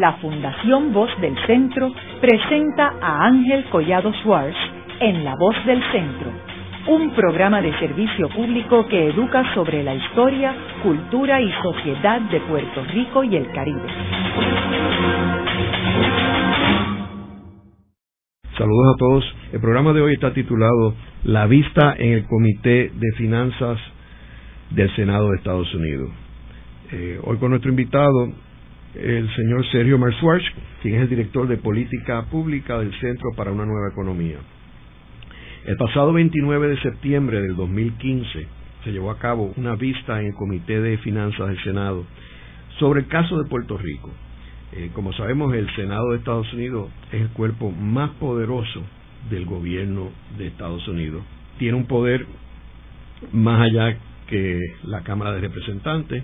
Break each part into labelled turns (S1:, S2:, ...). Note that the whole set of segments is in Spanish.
S1: la Fundación Voz del Centro presenta a Ángel Collado Schwartz en La Voz del Centro, un programa de servicio público que educa sobre la historia, cultura y sociedad de Puerto Rico y el Caribe.
S2: Saludos a todos. El programa de hoy está titulado La vista en el Comité de Finanzas del Senado de Estados Unidos. Eh, hoy con nuestro invitado, el señor Sergio Marsuarch, quien es el director de política pública del Centro para una Nueva Economía. El pasado 29 de septiembre del 2015 se llevó a cabo una vista en el Comité de Finanzas del Senado sobre el caso de Puerto Rico. Eh, como sabemos, el Senado de Estados Unidos es el cuerpo más poderoso del gobierno de Estados Unidos. Tiene un poder más allá que la Cámara de Representantes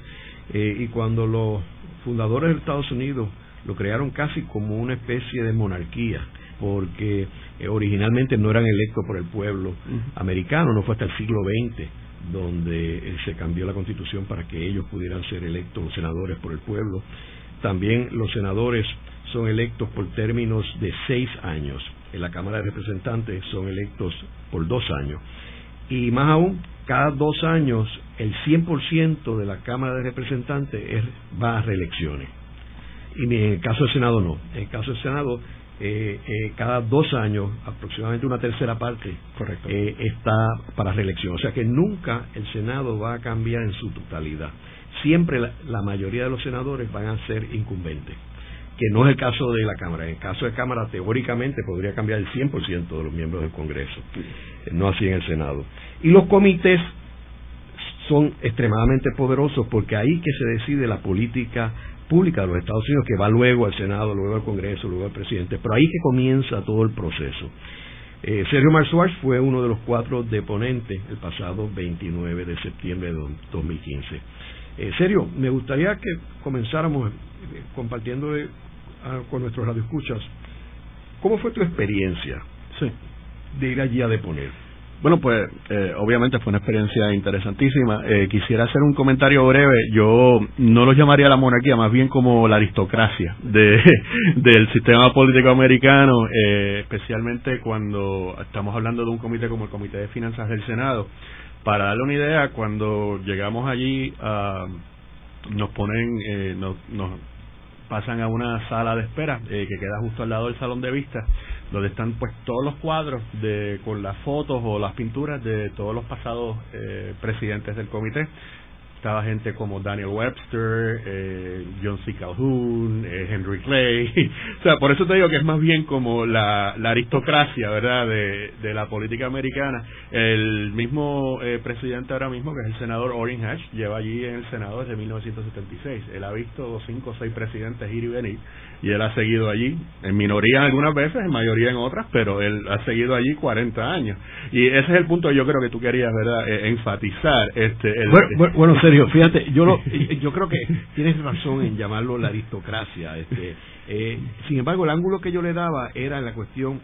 S2: eh, y cuando los fundadores de Estados Unidos lo crearon casi como una especie de monarquía, porque eh, originalmente no eran electos por el pueblo americano, no fue hasta el siglo XX donde eh, se cambió la constitución para que ellos pudieran ser electos los senadores por el pueblo. También los senadores son electos por términos de seis años. En la Cámara de Representantes son electos por dos años. Y más aún, cada dos años el 100% de la Cámara de Representantes va a reelecciones. Y en el caso del Senado no. En el caso del Senado, eh, eh, cada dos años, aproximadamente una tercera parte eh, está para reelección. O sea que nunca el Senado va a cambiar en su totalidad. Siempre la, mayoría de los senadores van a ser incumbentes que no es el caso de la Cámara. En el caso de Cámara, teóricamente podría cambiar el 100% de los miembros del Congreso, no así en el Senado. Y los comités son extremadamente poderosos porque ahí que se decide la política pública de los Estados Unidos que va luego al Senado, luego al Congreso, luego al presidente, pero ahí que comienza todo el proceso. Eh, Sergio Marzuach fue uno de los cuatro deponentes el pasado 29 de septiembre de 2015. Eh, Sergio, me gustaría que comenzáramos eh, compartiendo eh, con nuestros radioescuchas cómo fue tu experiencia de ir allí a deponer.
S3: Bueno, pues eh, obviamente fue una experiencia interesantísima. Eh, quisiera hacer un comentario breve. Yo no lo llamaría la monarquía, más bien como la aristocracia de, del sistema político americano, eh, especialmente cuando estamos hablando de un comité como el Comité de Finanzas del Senado. Para darle una idea, cuando llegamos allí, uh, nos ponen, nos, nos pasan a una sala de espera que queda justo al lado del salón de vistas donde están pues todos los cuadros de con las fotos o las pinturas de todos los pasados eh, presidentes del comité estaba gente como Daniel Webster, eh, John C. Calhoun, eh, Henry Clay. o sea, por eso te digo que es más bien como la, la aristocracia, ¿verdad?, de, de, la política americana. El mismo eh, presidente ahora mismo, que es el senador Orrin Hatch, lleva allí en el Senado desde 1976. Él ha visto cinco o seis presidentes ir y venir y él ha seguido allí, en minoría algunas veces, en mayoría en otras, pero él ha seguido allí 40 años. Y ese es el punto que yo creo que tú querías, ¿verdad?, e, enfatizar. este el,
S2: bueno, bueno, Fíjate, yo, lo, yo creo que tienes razón en llamarlo la aristocracia. Este, eh, sin embargo, el ángulo que yo le daba era la cuestión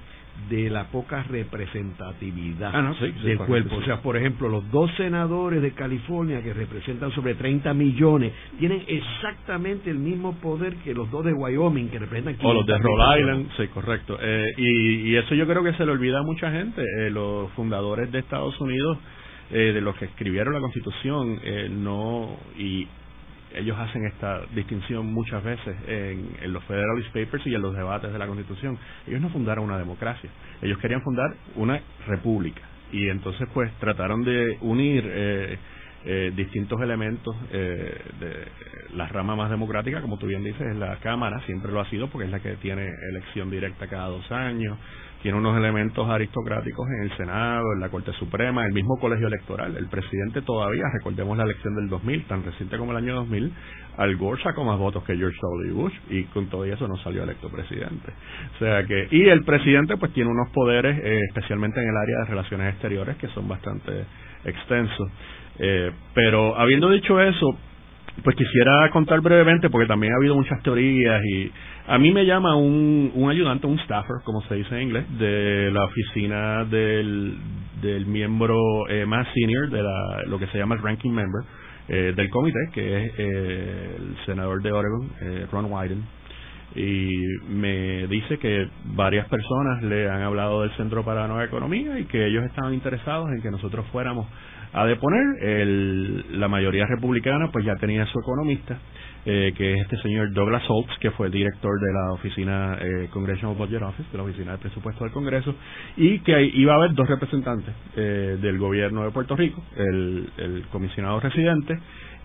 S2: de la poca representatividad
S3: ah,
S2: del cuerpo. O sea, por ejemplo, los dos senadores de California que representan sobre 30 millones tienen exactamente el mismo poder que los dos de Wyoming que representan
S3: O los de Rhode Island, sí, correcto. Eh, y, y, eso yo creo que se le olvida a mucha gente. Eh, los fundadores de Estados Unidos, eh, de los que escribieron la Constitución, eh, no y ellos hacen esta distinción muchas veces en, en, los Federalist Papers y en los debates de la Constitución. Ellos no fundaron una democracia, ellos querían fundar una república y entonces pues trataron de unir eh, eh, distintos elementos eh, de la rama más democrática, como tú bien dices, es la Cámara, siempre lo ha sido porque es la que tiene elección directa cada dos años, tiene unos elementos aristocráticos en el Senado, en la Corte Suprema, el mismo colegio electoral. El presidente todavía, recordemos la elección del 2000, tan reciente como el año 2000, Al Gore sacó más votos que George W. Bush y con todo eso no salió electo presidente. O sea que y el presidente pues tiene unos poderes, eh, especialmente en el área de relaciones exteriores, que son bastante extensos. Eh, pero habiendo dicho eso, pues quisiera contar brevemente, porque también ha habido muchas teorías y a mí me llama un, ayudante, un staffer, como se dice en inglés, de la oficina del, del miembro eh, más senior, de la, lo que se llama el ranking member eh, del comité, que es eh, el senador de Oregon, Ron Wyden. y me dice que varias personas le han hablado del Centro para la Nueva Economía y que ellos estaban interesados en que nosotros fuéramos a deponer. El, la mayoría republicana pues ya tenía su economista, eh, que es este señor Douglas Holtz, que fue director de la oficina eh, Congressional Budget Office, de la oficina de presupuesto del Congreso, y que iba a haber dos representantes eh, del gobierno de Puerto Rico, el, el comisionado residente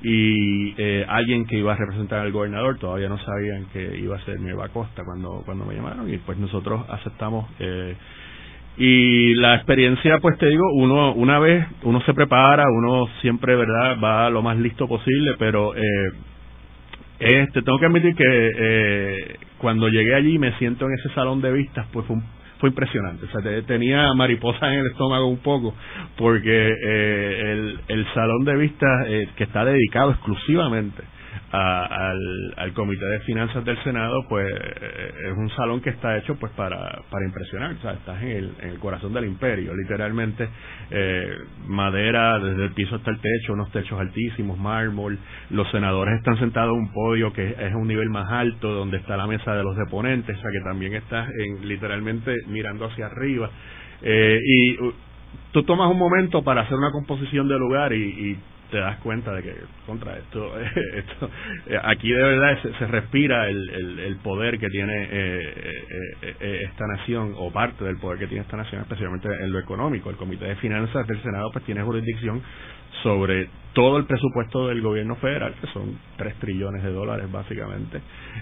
S3: y eh, alguien que iba a representar al gobernador todavía no sabían que iba a ser Nueva Costa cuando cuando me llamaron y pues nosotros aceptamos eh, y la experiencia pues te digo uno una vez uno se prepara uno siempre verdad va lo más listo posible pero eh, este tengo que admitir que eh, cuando llegué allí me siento en ese salón de vistas pues fue fue impresionante. O sea, tenía mariposas en el estómago un poco, porque eh, el, el salón de vistas eh, que está dedicado exclusivamente al, al Comité de Finanzas del Senado, pues eh, es un salón que está hecho pues para, para impresionar, o sea, estás en el, en el corazón del imperio, literalmente eh, madera desde el piso hasta el techo, unos techos altísimos, mármol, los senadores están sentados en un podio que es un nivel más alto, donde está la mesa de los deponentes, o sea que también estás en, literalmente mirando hacia arriba, eh, y tú tomas un momento para hacer una composición de lugar y, y te das cuenta de que contra esto, esto eh, aquí de verdad se, respira el, el, poder que tiene eh, eh, esta nación o parte del poder que tiene esta nación especialmente en lo económico. El comité de finanzas del senado pues tiene jurisdicción sobre todo el presupuesto del gobierno federal, que son 3 trillones de dólares básicamente,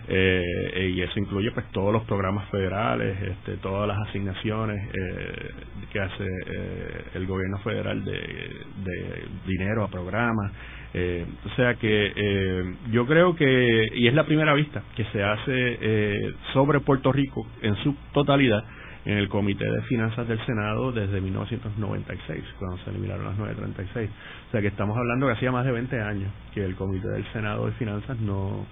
S3: eh, y eso incluye pues todos los programas federales, este, todas las asignaciones eh, que hace eh, el gobierno federal de, de dinero a programas. Eh, o sea que eh, yo creo que, y es la primera vista que se hace sobre Puerto Rico en su totalidad, en el Comité de Finanzas del Senado desde 1996, cuando se eliminaron las 936. O sea que estamos hablando que hacía más de 20 años que el Comité del Senado de Finanzas no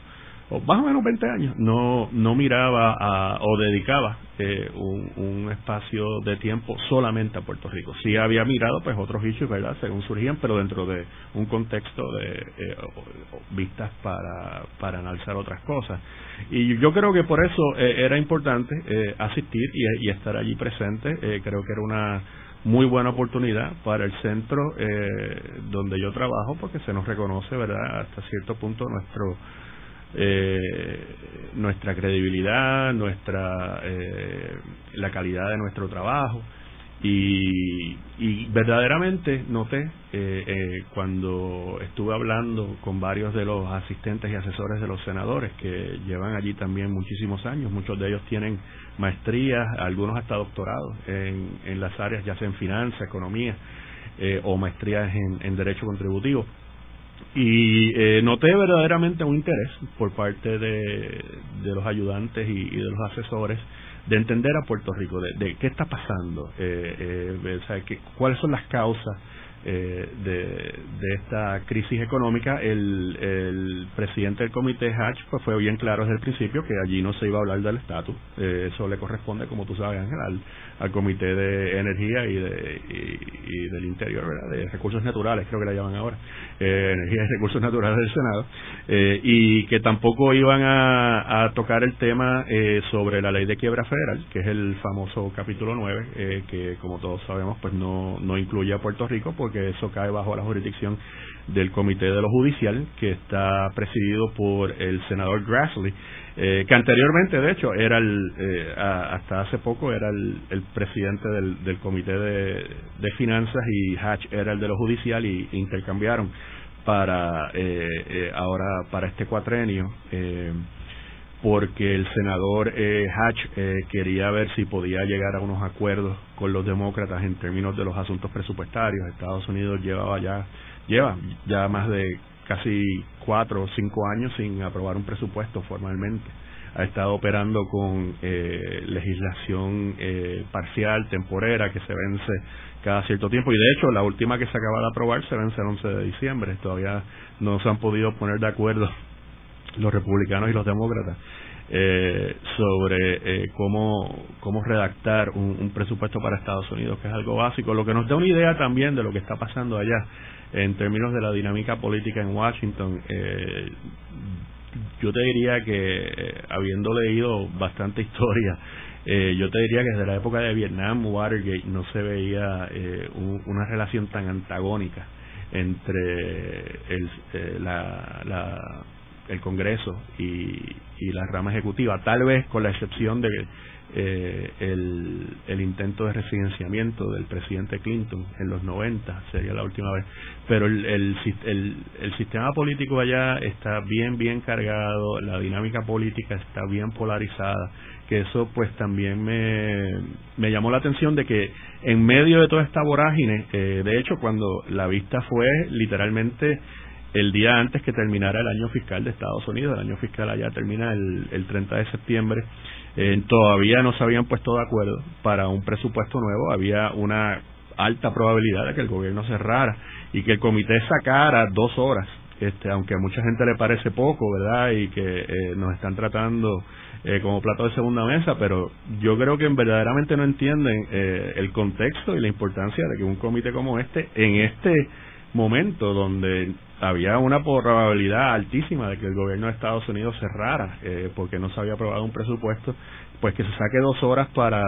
S3: o más o menos 20 años, no, no miraba o dedicaba eh, un, espacio de tiempo solamente a Puerto Rico. Sí había mirado pues otros issues, ¿verdad?, según surgían, pero dentro de un contexto de eh, vistas para, para analizar otras cosas. Y yo creo que por eso eh, era importante eh, asistir y, y, estar allí presente. Eh, creo que era una muy buena oportunidad para el centro donde yo trabajo porque se nos reconoce, ¿verdad?, hasta cierto punto nuestro eh, nuestra credibilidad, nuestra eh, la calidad de nuestro trabajo. Y, y verdaderamente noté eh, eh, cuando estuve hablando con varios de los asistentes y asesores de los senadores que llevan allí también muchísimos años, muchos de ellos tienen maestrías, algunos hasta doctorados en, en las áreas ya sea en finanzas, economía eh, o maestrías en, en derecho contributivo y eh, noté verdaderamente un interés por parte de, de los ayudantes y, de los asesores de entender a Puerto Rico, de, qué está pasando, eh, eh, cuáles son las causas eh, de, esta crisis económica. El, el presidente del comité Hatch pues fue bien claro desde el principio que allí no se iba a hablar del estatus, eh, eso le corresponde, como tú sabes, Ángel, al, comité de energía y, de, y, del interior, ¿verdad? de recursos naturales, creo que la llaman ahora, eh, energía y recursos naturales del Senado, eh, y que tampoco iban a, a tocar el tema sobre la ley de quiebra federal, que es el famoso capítulo 9, eh, que como todos sabemos pues no, no incluye a Puerto Rico porque eso cae bajo la jurisdicción del Comité de lo Judicial, que está presidido por el senador Grassley, eh, que anteriormente, de hecho, era el, eh, hasta hace poco era el, el presidente del, del Comité de, de, Finanzas y Hatch era el de lo Judicial y intercambiaron para eh, eh ahora para este cuatrenio. Porque el senador eh, Hatch eh, quería ver si podía llegar a unos acuerdos con los demócratas en términos de los asuntos presupuestarios. Estados Unidos llevaba ya lleva ya más de casi cuatro o cinco años sin aprobar un presupuesto formalmente. Ha estado operando con eh, legislación eh, parcial, temporera, que se vence cada cierto tiempo. Y de hecho, la última que se acaba de aprobar se vence el 11 de diciembre. Todavía no se han podido poner de acuerdo los republicanos y los demócratas eh, sobre eh, cómo, cómo redactar un, un, presupuesto para Estados Unidos, que es algo básico, lo que nos da una idea también de lo que está pasando allá en términos de la dinámica política en Washington. Eh, yo te diría que, eh, habiendo leído bastante historia, eh, yo te diría que desde la época de Vietnam, Watergate, no se veía eh, una relación tan antagónica entre el, la, el Congreso y, y la rama ejecutiva, tal vez con la excepción de eh, el, el, intento de residenciamiento del presidente Clinton en los 90, sería la última vez. Pero el, el, el, sistema político allá está bien, bien cargado, la dinámica política está bien polarizada, que eso pues también me, me llamó la atención de que en medio de toda esta vorágine, eh, de hecho cuando la vista fue literalmente el día antes que terminara el año fiscal de Estados Unidos, el año fiscal allá termina el, el 30 de septiembre, eh, todavía no se habían puesto de acuerdo para un presupuesto nuevo, había una alta probabilidad de que el gobierno cerrara y que el comité sacara dos horas, este, aunque a mucha gente le parece poco, ¿verdad? Y que eh, nos están tratando eh, como plato de segunda mesa, pero yo creo que verdaderamente no entienden el contexto y la importancia de que un comité como este, en este momento donde había una probabilidad altísima de que el gobierno de Estados Unidos cerrara eh, porque no se había aprobado un presupuesto, pues que se saque dos horas para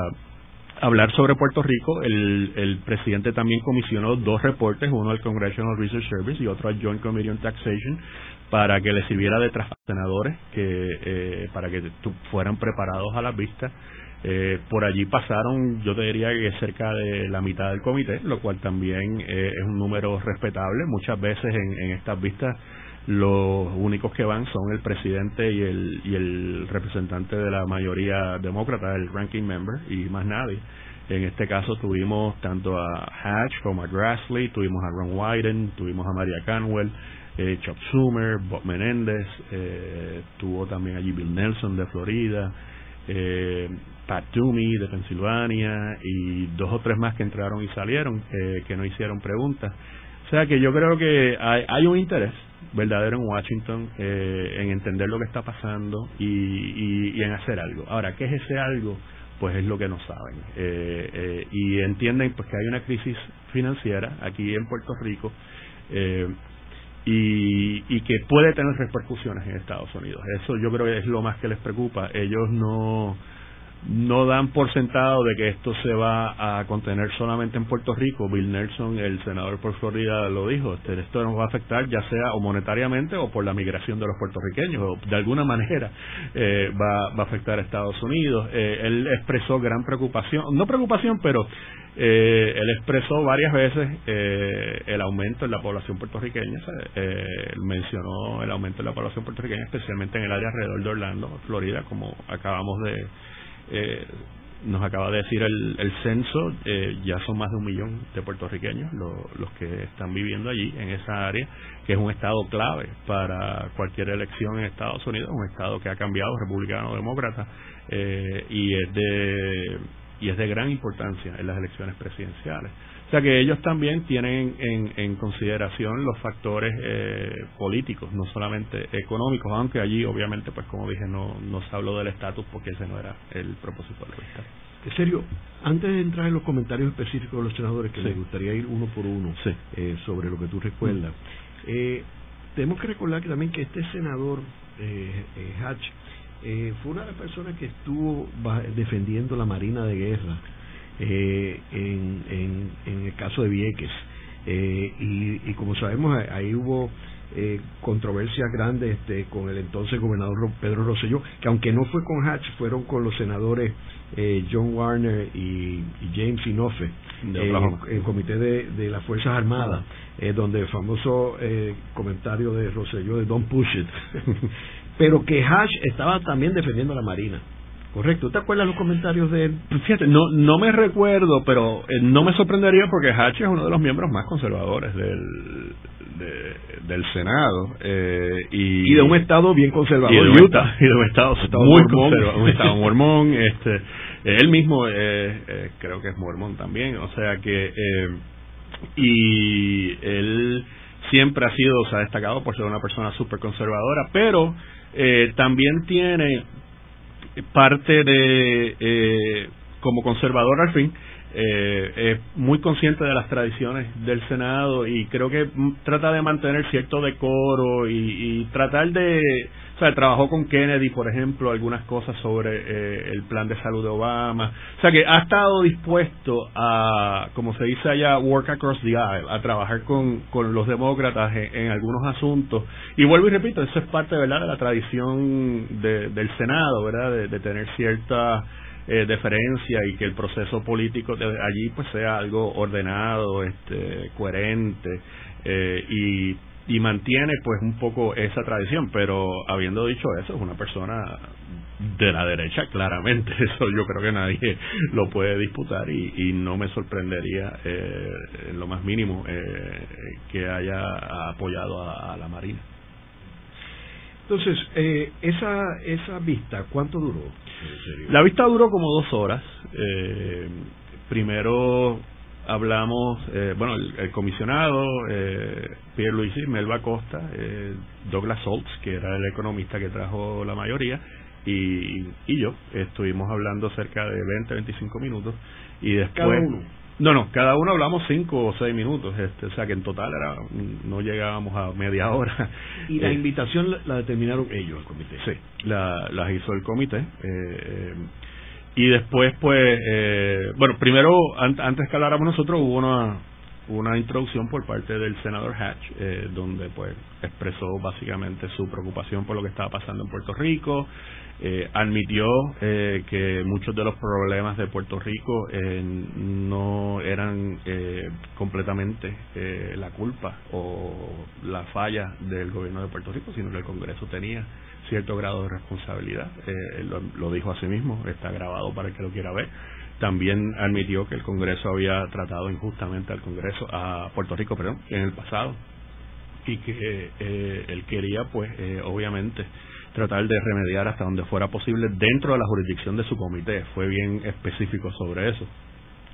S3: hablar sobre Puerto Rico. El, el presidente también comisionó dos reportes, uno al Congressional Research Service y otro al Joint Committee on Taxation, para que le sirviera de senadores que eh, para que fueran preparados a la vista eh, por allí pasaron, yo te diría que cerca de la mitad del comité, lo cual también eh, es un número respetable. Muchas veces en, en, estas vistas los únicos que van son el presidente y el, y el representante de la mayoría demócrata, el ranking member, y más nadie. En este caso tuvimos tanto a Hatch como a Grassley, tuvimos a Ron Wyden, tuvimos a Maria Canwell, eh, Chuck Schumer, Bob Menéndez, eh, tuvo también allí Bill Nelson de Florida, eh, Pat Toomey de Pensilvania y dos o tres más que entraron y salieron eh, que no hicieron preguntas. O sea que yo creo que hay, hay un interés verdadero en Washington eh, en entender lo que está pasando y, y, en hacer algo. Ahora, ¿qué es ese algo? Pues es lo que no saben. Eh, y entienden pues que hay una crisis financiera aquí en Puerto Rico eh, y, y que puede tener repercusiones en Estados Unidos. Eso yo creo que es lo más que les preocupa. Ellos no no dan por sentado de que esto se va a contener solamente en Puerto Rico. Bill Nelson, el senador por Florida, lo dijo. Este, esto nos va a afectar ya sea o monetariamente o por la migración de los puertorriqueños. O de alguna manera eh, va, va, a afectar a Estados Unidos. Eh, él expresó gran preocupación, no preocupación, pero eh, él expresó varias veces eh, el aumento en la población puertorriqueña, eh, mencionó el aumento en la población puertorriqueña, especialmente en el área alrededor de Orlando, Florida, como acabamos de, eh, nos acaba de decir el, el censo, eh, ya son más de un millón de puertorriqueños los que están viviendo allí, en esa área, que es un estado clave para cualquier elección en Estados Unidos, un estado que ha cambiado, republicano o demócrata, eh, y es de y es de gran importancia en las elecciones presidenciales. O sea que ellos también tienen en, en consideración los factores eh, políticos, no solamente económicos, aunque allí obviamente, pues como dije, no, no se habló del estatus porque ese no era el propósito del vista.
S2: En serio, antes de entrar en los comentarios específicos de los senadores, que me gustaría ir uno por uno eh, sobre lo que tú recuerdas, eh, tenemos que recordar que también que este senador eh, eh Hatch eh, fue una de las personas que estuvo defendiendo la Marina de Guerra eh, en, en, en, el caso de Vieques. Eh, y, y, como sabemos, ahí hubo eh, controversias grandes este, con el entonces gobernador Pedro Rosselló, que aunque no fue con Hatch, fueron con los senadores eh, John Warner y, y James Inoffe, eh, el comité de, de las Fuerzas Armadas, eh, donde el famoso eh, comentario de Rosselló de Don't Push It pero que Hash estaba también defendiendo a la Marina. Correcto. ¿Te acuerdas los comentarios de él?
S3: Fíjate, no, no me recuerdo, pero eh, no me sorprendería porque Hatch es uno de los miembros más conservadores del, del Senado. Eh, y,
S2: y, de un estado bien conservador.
S3: Y de Utah. Y de un estado, muy conservador. Un estado mormón. Este, él mismo eh, creo que es mormón también. O sea que... y él siempre ha sido, se ha destacado por ser una persona súper conservadora, pero eh, también tiene parte de, eh, como conservador al fin, eh, es muy consciente de las tradiciones del Senado y creo que trata de mantener cierto decoro y, y tratar de sea, trabajó con Kennedy, por ejemplo, algunas cosas sobre eh, el plan de salud de Obama. O sea, que ha estado dispuesto a, como se dice allá, work across the aisle, a trabajar con, con los demócratas en, algunos asuntos. Y vuelvo y repito, eso es parte, ¿verdad?, de la tradición del Senado, ¿verdad?, de, de tener cierta eh, deferencia y que el proceso político de allí pues sea algo ordenado, este, coherente eh, y, y mantiene pues un poco esa tradición, pero habiendo dicho eso, es una persona de la derecha, claramente, eso yo creo que nadie lo puede disputar y, y no me sorprendería eh, en lo más mínimo eh, que haya apoyado a la Marina.
S2: Entonces, eh, esa, esa vista, ¿cuánto duró?
S3: La vista duró como dos horas. Eh, primero hablamos, eh, bueno, el, comisionado, eh, Pierre Luisi, Melba Costa, eh, Douglas Soltz, que era el economista que trajo la mayoría, y, y yo estuvimos hablando cerca de 20, 25 minutos, y después... No, no, cada uno hablamos cinco o seis minutos, este, o sea que en total era no llegábamos a media hora.
S2: ¿Y la eh, invitación la, determinaron ellos, el comité?
S3: Sí, la, la hizo el comité. Eh, eh, y después, pues, eh, bueno, primero, antes que habláramos nosotros, hubo una, una introducción por parte del senador Hatch, eh, donde pues expresó básicamente su preocupación por lo que estaba pasando en Puerto Rico, eh, admitió eh, que muchos de los problemas de Puerto Rico eh, no eran eh, completamente eh, la culpa o la falla del gobierno de Puerto Rico, sino que el Congreso tenía cierto grado de responsabilidad. Lo, lo, dijo a sí mismo, está grabado para el que lo quiera ver. También admitió que el Congreso había tratado injustamente al Congreso, a Puerto Rico, perdón, en el pasado, y que él quería, pues, obviamente, tratar de remediar hasta donde fuera posible dentro de la jurisdicción de su comité. Fue bien específico sobre eso,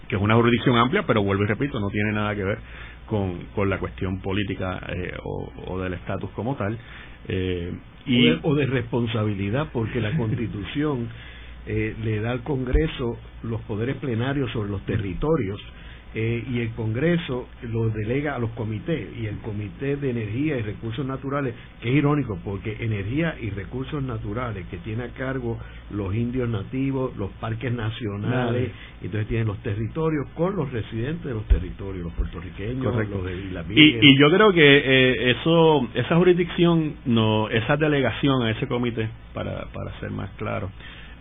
S3: que es una jurisdicción amplia, pero vuelvo y repito, no tiene nada que ver con, con la cuestión política eh, o, del estatus como tal.
S2: Eh, y, o de, responsabilidad, porque la Constitución eh, le da al Congreso los poderes plenarios sobre los territorios eh, y el Congreso lo delega a los comités y el Comité de Energía y Recursos Naturales, que es irónico porque energía y recursos naturales que tiene a cargo los indios nativos, los parques nacionales, entonces tienen los territorios con los residentes de los territorios, los puertorriqueños, los de la
S3: y, y yo creo que eh, eso, esa jurisdicción, no, esa delegación a ese comité, para, para ser más claro,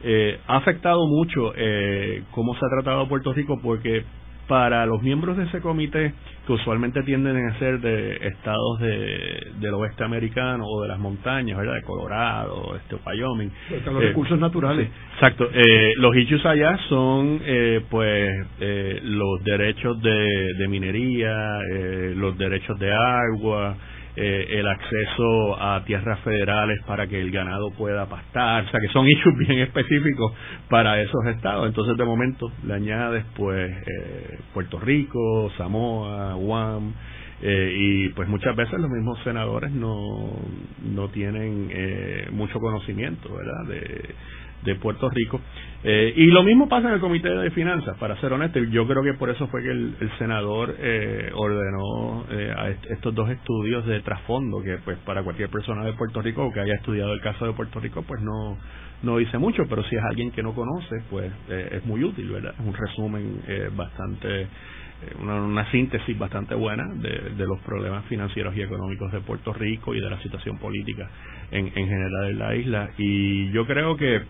S3: eh, ha afectado mucho eh, cómo se ha tratado Puerto Rico porque para los miembros de ese comité, que usualmente tienden a ser de estados de, del oeste americano o de las montañas, ¿verdad? De Colorado, este, Wyoming.
S2: los eh, recursos naturales.
S3: exacto. Eh, los issues allá son, eh, pues, eh, los derechos de, de minería, eh, los derechos de agua, eh, el acceso a tierras federales para que el ganado pueda pastar, o sea que son issues bien específicos para esos estados. Entonces de momento le añades pues eh, Puerto Rico, Samoa, Guam, eh, y pues muchas veces los mismos senadores no, no tienen eh, mucho conocimiento ¿verdad? De, de Puerto Rico. Eh, y lo mismo pasa en el Comité de Finanzas, para ser honesto. Yo creo que por eso fue que el, senador eh, ordenó eh, a estos dos estudios de trasfondo, que pues para cualquier persona de Puerto Rico que haya estudiado el caso de Puerto Rico, pues no, no dice mucho, pero si es alguien que no conoce, pues es muy útil, ¿verdad? Es un resumen bastante una, una, síntesis bastante buena de, de, los problemas financieros y económicos de Puerto Rico y de la situación política en, en general en la isla. Y yo creo que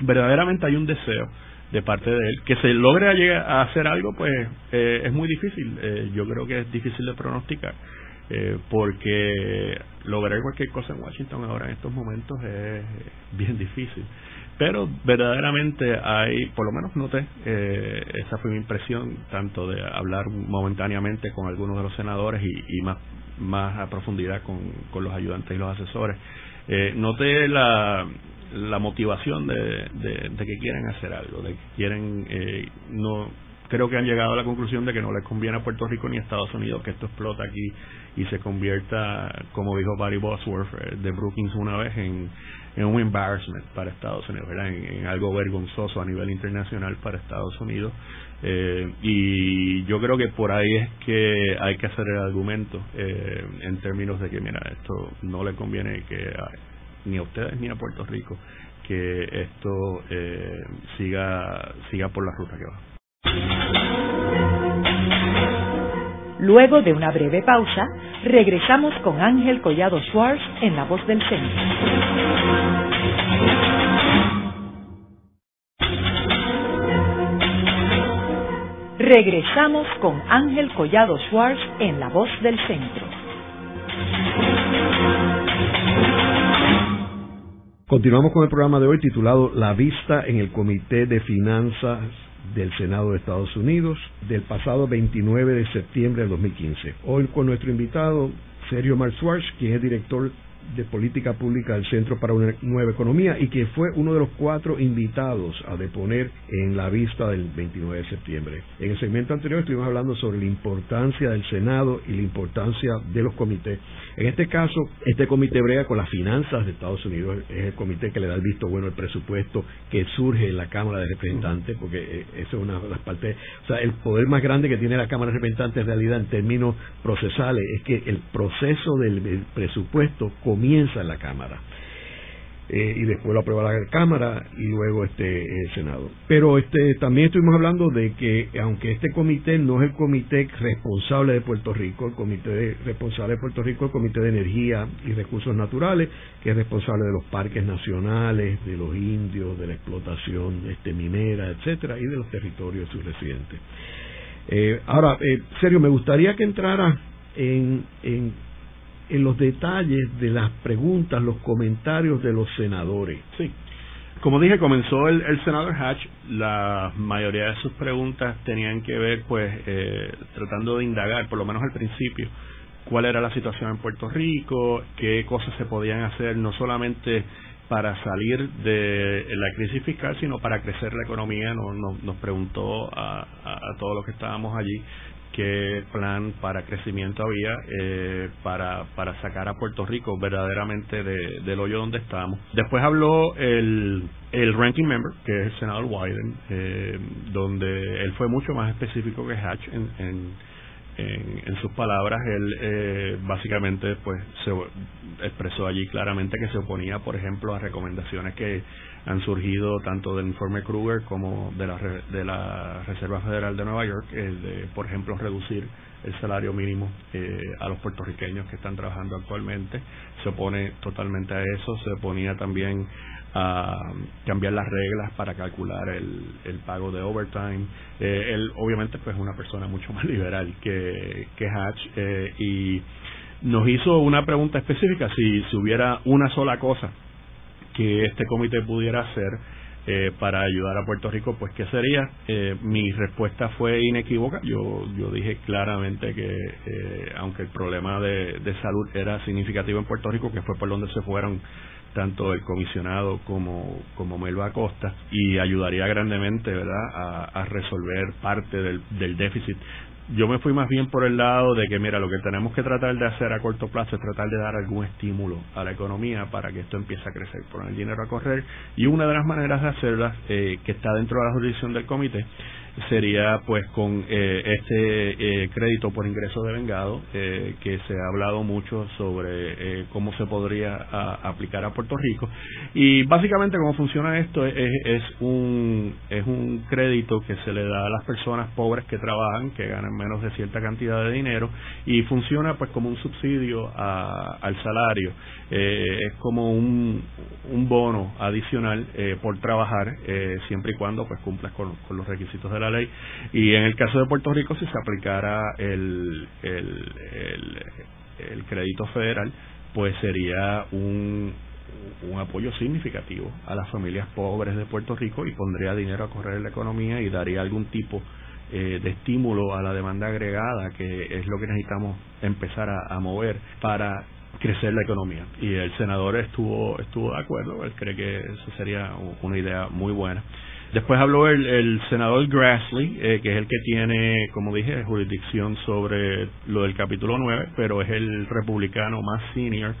S3: verdaderamente hay un deseo de parte de él. Que se logre llegar a hacer algo pues eh, es muy difícil. Eh, yo creo que es difícil de pronosticar eh, porque lograr cualquier cosa en Washington ahora en estos momentos es bien difícil. Pero verdaderamente hay por lo menos noté esa fue mi impresión tanto de hablar momentáneamente con algunos de los senadores y, y más más a profundidad con, con los ayudantes y los asesores. Noté la la motivación de, de, que quieren hacer algo, de que quieren, eh, no creo que han llegado a la conclusión de que no les conviene a Puerto Rico ni a Estados Unidos que esto explote aquí y se convierta, como dijo Barry Bosworth eh, de Brookings una vez, en, un embarrassment para Estados Unidos. En, algo vergonzoso a nivel internacional para Estados Unidos. Eh, y yo creo que por ahí es que hay que hacer el argumento eh, en términos de que, mira, esto no le conviene que ni a ustedes ni a Puerto Rico que esto eh, siga siga por la ruta que va.
S1: Luego de una breve pausa, regresamos con Ángel Collado Schwartz en La Voz del Centro. Regresamos con Ángel Collado Schwartz en La Voz del Centro.
S2: Continuamos con el programa de hoy titulado La vista en el Comité de Finanzas del Senado de Estados Unidos del pasado 29 de septiembre de 2015. Hoy con nuestro invitado Sergio Schwartz, quien es director de Política Pública del Centro para una Nueva Economía y que fue uno de los cuatro invitados a deponer en la vista del 29 de septiembre. En el segmento anterior estuvimos hablando sobre la importancia del Senado y la importancia de los comités. En este caso, este comité brega con las finanzas de Estados Unidos, es el comité que le da el visto bueno al presupuesto que surge en la Cámara de Representantes, porque eh, eso es una de las partes, o sea, el poder más grande que tiene la Cámara de Representantes en realidad en términos procesales es que el proceso del presupuesto comienza en la Cámara. Eh, y después lo aprueba la Cámara y luego este el Senado. Pero este también estuvimos hablando de que aunque este comité no es el comité responsable de Puerto Rico, el comité responsable de Puerto Rico es el comité de energía y recursos naturales, que es responsable de los parques nacionales, de los indios, de la explotación este minera, etcétera, y de los territorios de. Eh, ahora, eh, serio, me gustaría que entrara en, en en los detalles de las preguntas, los comentarios de los senadores.
S3: Sí. Como dije, comenzó el, senador Hatch, la mayoría de sus preguntas tenían que ver, pues, eh, tratando de indagar, por lo menos al principio, cuál era la situación en Puerto Rico, qué cosas se podían hacer, no solamente para salir de la crisis fiscal, sino para crecer la economía. Nos, nos, preguntó a, a, todos los que estábamos allí qué plan para crecimiento había eh, para, para sacar a Puerto Rico verdaderamente del hoyo donde estábamos. Después habló el, el ranking member, que es el senador Wyden, eh, donde él fue mucho más específico que Hatch en, en en, sus palabras, él eh, básicamente pues se expresó allí claramente que se oponía, por ejemplo, a recomendaciones que han surgido tanto del informe Kruger como de la, de la Reserva Federal de Nueva York, el de, por ejemplo, reducir el salario mínimo eh, a los puertorriqueños que están trabajando actualmente. Se opone totalmente a eso, se oponía también a cambiar las reglas para calcular el, el pago de overtime. Eh, él obviamente pues es una persona mucho más liberal que, que Hatch eh, y nos hizo una pregunta específica si, si hubiera una sola cosa que este comité pudiera hacer eh, para ayudar a Puerto Rico, pues ¿qué sería? Eh, mi respuesta fue inequívoca. Yo, yo dije claramente que eh, aunque el problema de, de salud era significativo en Puerto Rico, que fue por donde se fueron tanto el comisionado como, como Melba Acosta y ayudaría grandemente ¿verdad? A, resolver parte del, del déficit yo me fui más bien por el lado de que, mira, lo que tenemos que tratar de hacer a corto plazo es tratar de dar algún estímulo a la economía para que esto empiece a crecer, poner el dinero a correr. Y una de las maneras de hacerlas, eh, que está dentro de la jurisdicción del comité, sería pues con eh, este eh, crédito por ingreso de vengado eh, que se ha hablado mucho sobre cómo se podría aplicar a Puerto Rico. Y básicamente cómo funciona esto es, es, un es un crédito que se le da a las personas pobres que trabajan que ganan menos de cierta cantidad de dinero y funciona pues como un subsidio al salario es como un, un bono adicional por trabajar siempre y cuando pues cumplas con, los requisitos de la ley. Y en el caso de Puerto Rico, si se aplicara el, el, el, crédito federal, pues sería un, un apoyo significativo a las familias pobres de Puerto Rico y pondría dinero a correr en la economía y daría algún tipo eh, de estímulo a la demanda agregada, que es lo que necesitamos empezar a, mover para crecer la economía. Y el senador estuvo estuvo de acuerdo, él cree que eso sería una idea muy buena. Después habló el, senador Grassley, eh, que es el que tiene, como dije, jurisdicción sobre lo del capítulo 9, pero es el republicano más senior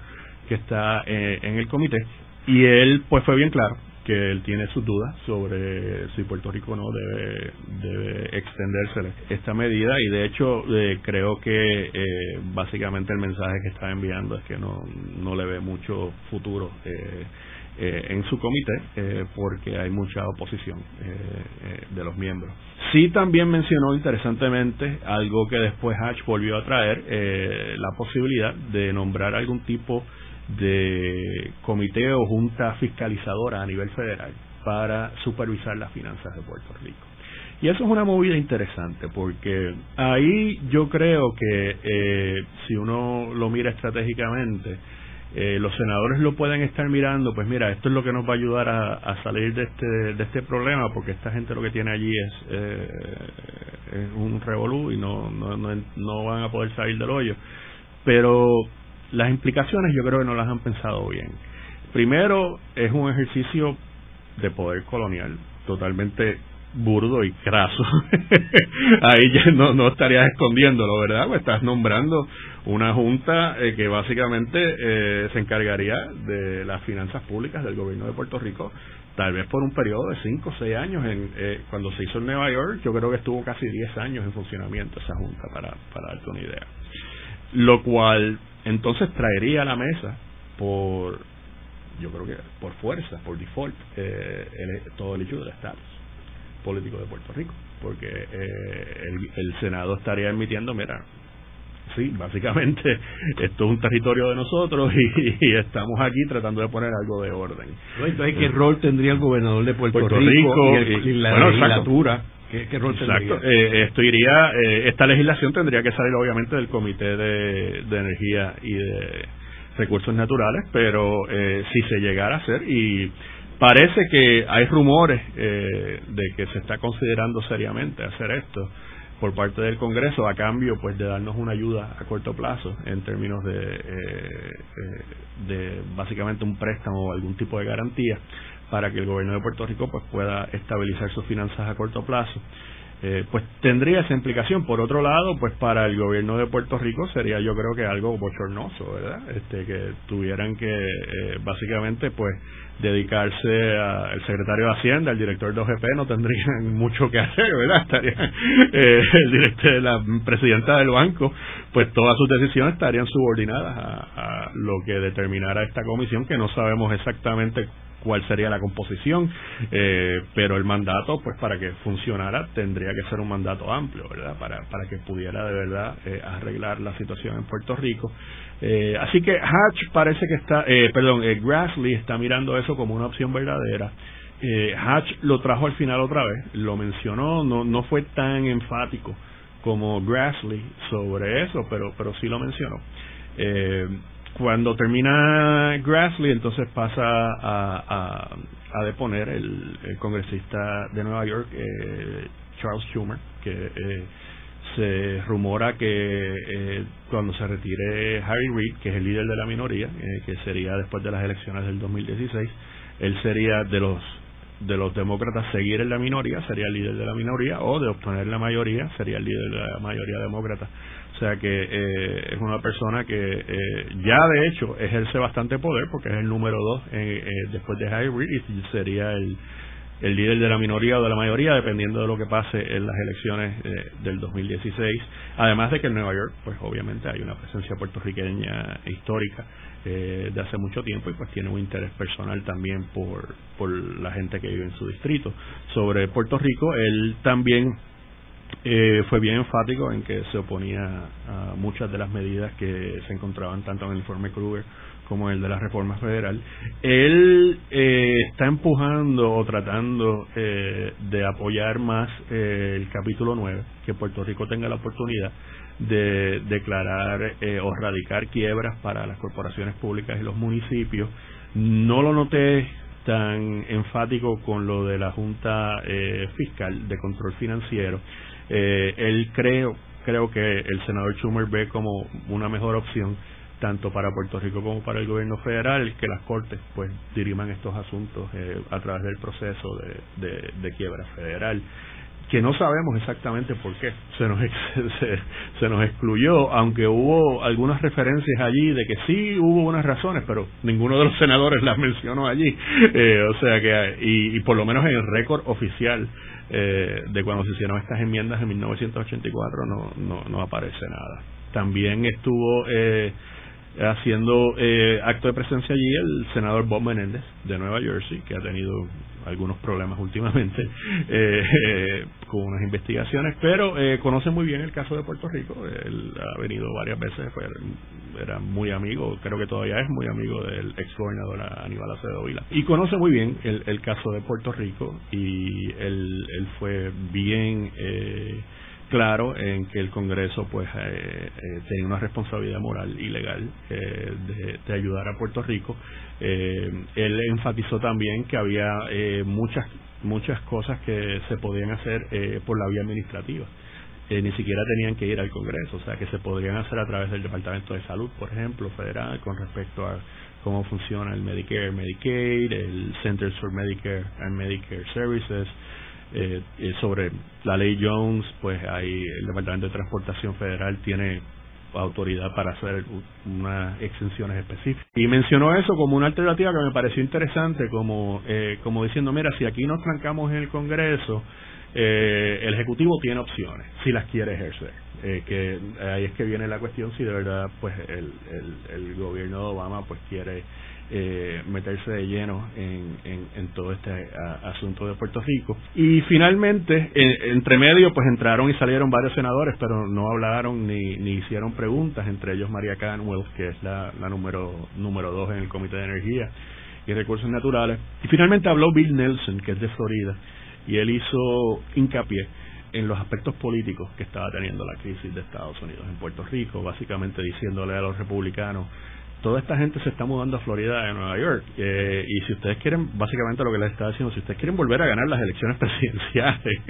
S3: que está eh, en el comité. Y él, pues, fue bien claro que él tiene sus dudas sobre si Puerto Rico no debe, debe extenderse esta medida y de hecho eh, creo que eh, básicamente el mensaje que está enviando es que no, no le ve mucho futuro eh, eh, en su comité eh, porque hay mucha oposición eh, de los miembros. Sí también mencionó interesantemente algo que después Hatch volvió a traer, la posibilidad de nombrar algún tipo de comité o junta fiscalizadora a nivel federal para supervisar las finanzas de Puerto Rico. Y eso es una movida interesante porque ahí yo creo que si uno lo mira estratégicamente, eh, los senadores lo pueden estar mirando, pues mira, esto es lo que nos va a ayudar a, salir de este, de este problema, porque esta gente lo que tiene allí es, eh, es un revolú y no, no, no, no van a poder salir del hoyo. Pero las implicaciones yo creo que no las han pensado bien. Primero, es un ejercicio de poder colonial, totalmente burdo y craso. Ahí ya no, no estarías escondiéndolo, ¿verdad? Pues estás nombrando una junta eh, que básicamente eh, se encargaría de las finanzas públicas del gobierno de Puerto Rico, tal vez por un periodo de 5 o 6 años. En, eh, cuando se hizo en Nueva York, yo creo que estuvo casi 10 años en funcionamiento esa junta, para, para darte una idea. Lo cual entonces traería a la mesa por yo creo que por fuerza, por default, todo el hecho del estatus político de Puerto Rico, porque el, el, Senado estaría emitiendo, mira, sí, básicamente esto es un territorio de nosotros y, estamos aquí tratando de poner algo de orden.
S2: Entonces, ¿qué rol tendría el gobernador de Puerto, Rico, y, la legislatura? ¿Qué, rol
S3: exacto. Eh, esto iría, eh, esta legislación tendría que salir obviamente del Comité de, Energía y de Recursos Naturales, pero eh, si se llegara a hacer y parece que hay rumores de que se está considerando seriamente hacer esto por parte del Congreso a cambio pues de darnos una ayuda a corto plazo en términos de, eh, eh, de básicamente un préstamo o algún tipo de garantía para que el gobierno de Puerto Rico pues pueda estabilizar sus finanzas a corto plazo eh, pues tendría esa implicación. Por otro lado, pues para el gobierno de Puerto Rico sería yo creo que algo bochornoso, ¿verdad? Este, que tuvieran que eh, básicamente pues dedicarse al secretario de Hacienda, al director de OGP, no tendrían mucho que hacer, ¿verdad? Estarían, eh, la presidenta del banco, pues todas sus decisiones estarían subordinadas a, a lo que determinara esta comisión, que no sabemos exactamente cuál sería la composición, eh, pero el mandato, pues para que funcionara, tendría que ser un mandato amplio, ¿verdad? Para, para que pudiera de verdad eh, arreglar la situación en Puerto Rico. Eh, así que Hatch parece que está, perdón, Grassley está mirando eso como una opción verdadera. Hatch lo trajo al final otra vez, lo mencionó, no, no fue tan enfático como Grassley sobre eso, pero, pero sí lo mencionó. Eh, cuando termina Grassley, entonces pasa a, a, deponer el, congresista de Nueva York, eh, Charles Schumer, que eh, se rumora que eh, cuando se retire Harry Reid, que es el líder de la minoría, que sería después de las elecciones del 2016, él sería de los de los demócratas seguir en la minoría, sería el líder de la minoría, o de obtener la mayoría, sería el líder de la mayoría demócrata. O sea que eh, es una persona que eh, ya de hecho ejerce bastante poder porque es el número dos eh, después de Harry y sería el, el líder de la minoría o de la mayoría dependiendo de lo que pase en las elecciones del 2016. Además de que en Nueva York pues obviamente hay una presencia puertorriqueña histórica de hace mucho tiempo y pues tiene un interés personal también por, por la gente que vive en su distrito. Sobre Puerto Rico, él también eh, fue bien enfático en que se oponía a muchas de las medidas que se encontraban tanto en el informe Kruger como el de la reforma federal. Él eh, está empujando o tratando eh, de apoyar más el capítulo 9, que Puerto Rico tenga la oportunidad de declarar o radicar quiebras para las corporaciones públicas y los municipios. No lo noté tan enfático con lo de la Junta Fiscal de Control Financiero eh, él creo, creo que el senador Schumer ve como una mejor opción tanto para Puerto Rico como para el gobierno federal que las cortes pues diriman estos asuntos eh, a través del proceso de, de, quiebra federal que no sabemos exactamente por qué. Se nos se, nos excluyó, aunque hubo algunas referencias allí de que sí hubo unas razones, pero ninguno de los senadores las mencionó allí, eh, o sea que y, por lo menos en el récord oficial eh, de cuando se hicieron estas enmiendas en 1984 no no, no aparece nada. También estuvo eh, haciendo eh, acto de presencia allí el senador Bob Menéndez de Nueva Jersey, que ha tenido algunos problemas últimamente eh, con unas investigaciones, pero eh, conoce muy bien el caso de Puerto Rico. Él ha venido varias veces, fue, era muy amigo, creo que todavía es muy amigo del ex gobernador Aníbal Acevedo Vila. Y conoce muy bien el, el caso de Puerto Rico y él, él fue bien... Eh, claro en que el Congreso pues eh, eh, tenía una responsabilidad moral y legal eh, de, ayudar a Puerto Rico. él enfatizó también que había muchas muchas cosas que se podían hacer por la vía administrativa. ni siquiera tenían que ir al Congreso, o sea, que se podrían hacer a través del Departamento de Salud, por ejemplo, federal, con respecto a cómo funciona el Medicare, Medicaid, el Centers for Medicare and Medicare Services, eh, eh, sobre la ley Jones, pues ahí el Departamento de Transportación Federal tiene autoridad para hacer unas exenciones específicas. Y mencionó eso como una alternativa que me pareció interesante, como, eh, como diciendo, mira, si aquí nos trancamos en el Congreso, eh, el Ejecutivo tiene opciones, si las quiere ejercer. Eh, que ahí es que viene la cuestión si de verdad pues el, el, el gobierno de Obama pues quiere eh, meterse de lleno en, en, todo este asunto de Puerto Rico. Y finalmente, entre medio, pues entraron y salieron varios senadores, pero no hablaron ni, ni hicieron preguntas, entre ellos María Canwell, que es la, la número, número dos en el Comité de Energía y Recursos Naturales. Y finalmente habló Bill Nelson, que es de Florida, y él hizo hincapié en los aspectos políticos que estaba teniendo la crisis de Estados Unidos en Puerto Rico, básicamente diciéndole a los republicanos toda esta gente se está mudando a Florida de Nueva York. Eh, y si ustedes quieren, básicamente lo que les estaba diciendo, si ustedes quieren volver a ganar las elecciones presidenciales,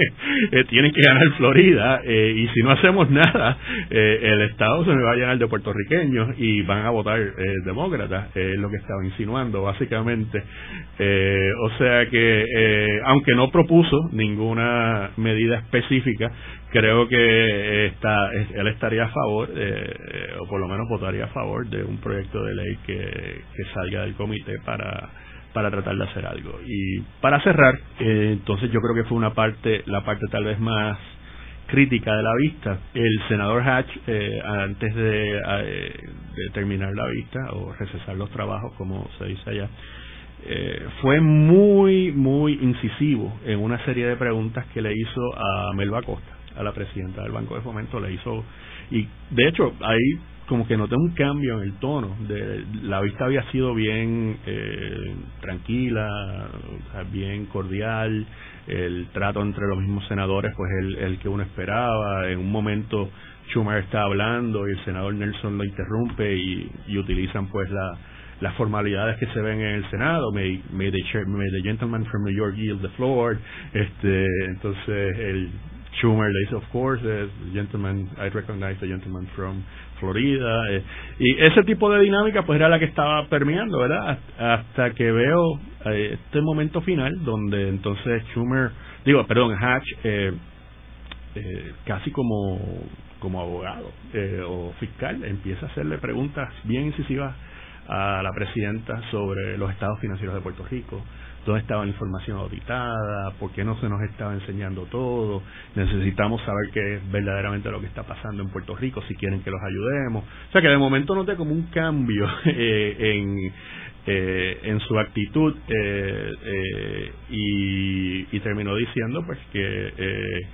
S3: eh, tienen que ganar Florida. Eh, y si no hacemos nada, el Estado se me va a llenar de puertorriqueños y van a votar demócratas, es lo que estaba insinuando, básicamente. o sea que, aunque no propuso ninguna medida específica, creo que está, él estaría a favor, eh, o por lo menos votaría a favor de un proyecto de ley que, salga del comité para, para tratar de hacer algo. Y para cerrar, eh, entonces yo creo que fue una parte, la parte tal vez más crítica de la vista. El senador Hatch, eh, antes de, terminar la vista o recesar los trabajos, como se dice allá, fue muy, muy incisivo en una serie de preguntas que le hizo a Melba Costa a la presidenta del Banco de Fomento, le hizo, y de hecho ahí como que noté un cambio en el tono, de la vista había sido bien eh, tranquila, bien cordial, el trato entre los mismos senadores pues el, el que uno esperaba, en un momento Schumer está hablando y el senador Nelson lo interrumpe y, y utilizan pues la las formalidades que se ven en el Senado, may, may, the, the gentleman from New York yield the floor, este, entonces el Schumer le dice, of course, the gentleman, I recognize the gentleman from Florida. Eh, y ese tipo de dinámica pues era la que estaba permeando, ¿verdad? Hasta que veo eh, este momento final donde entonces Schumer, digo, perdón, Hatch, eh, eh, casi como, como abogado o fiscal, empieza a hacerle preguntas bien incisivas a la presidenta sobre los estados financieros de Puerto Rico, dónde estaba la información auditada, por qué no se nos estaba enseñando todo, necesitamos saber qué es verdaderamente lo que está pasando en Puerto Rico si quieren que los ayudemos. O sea que de momento noté como un cambio eh, en, eh, en su actitud eh, eh, y, terminó diciendo pues que eh,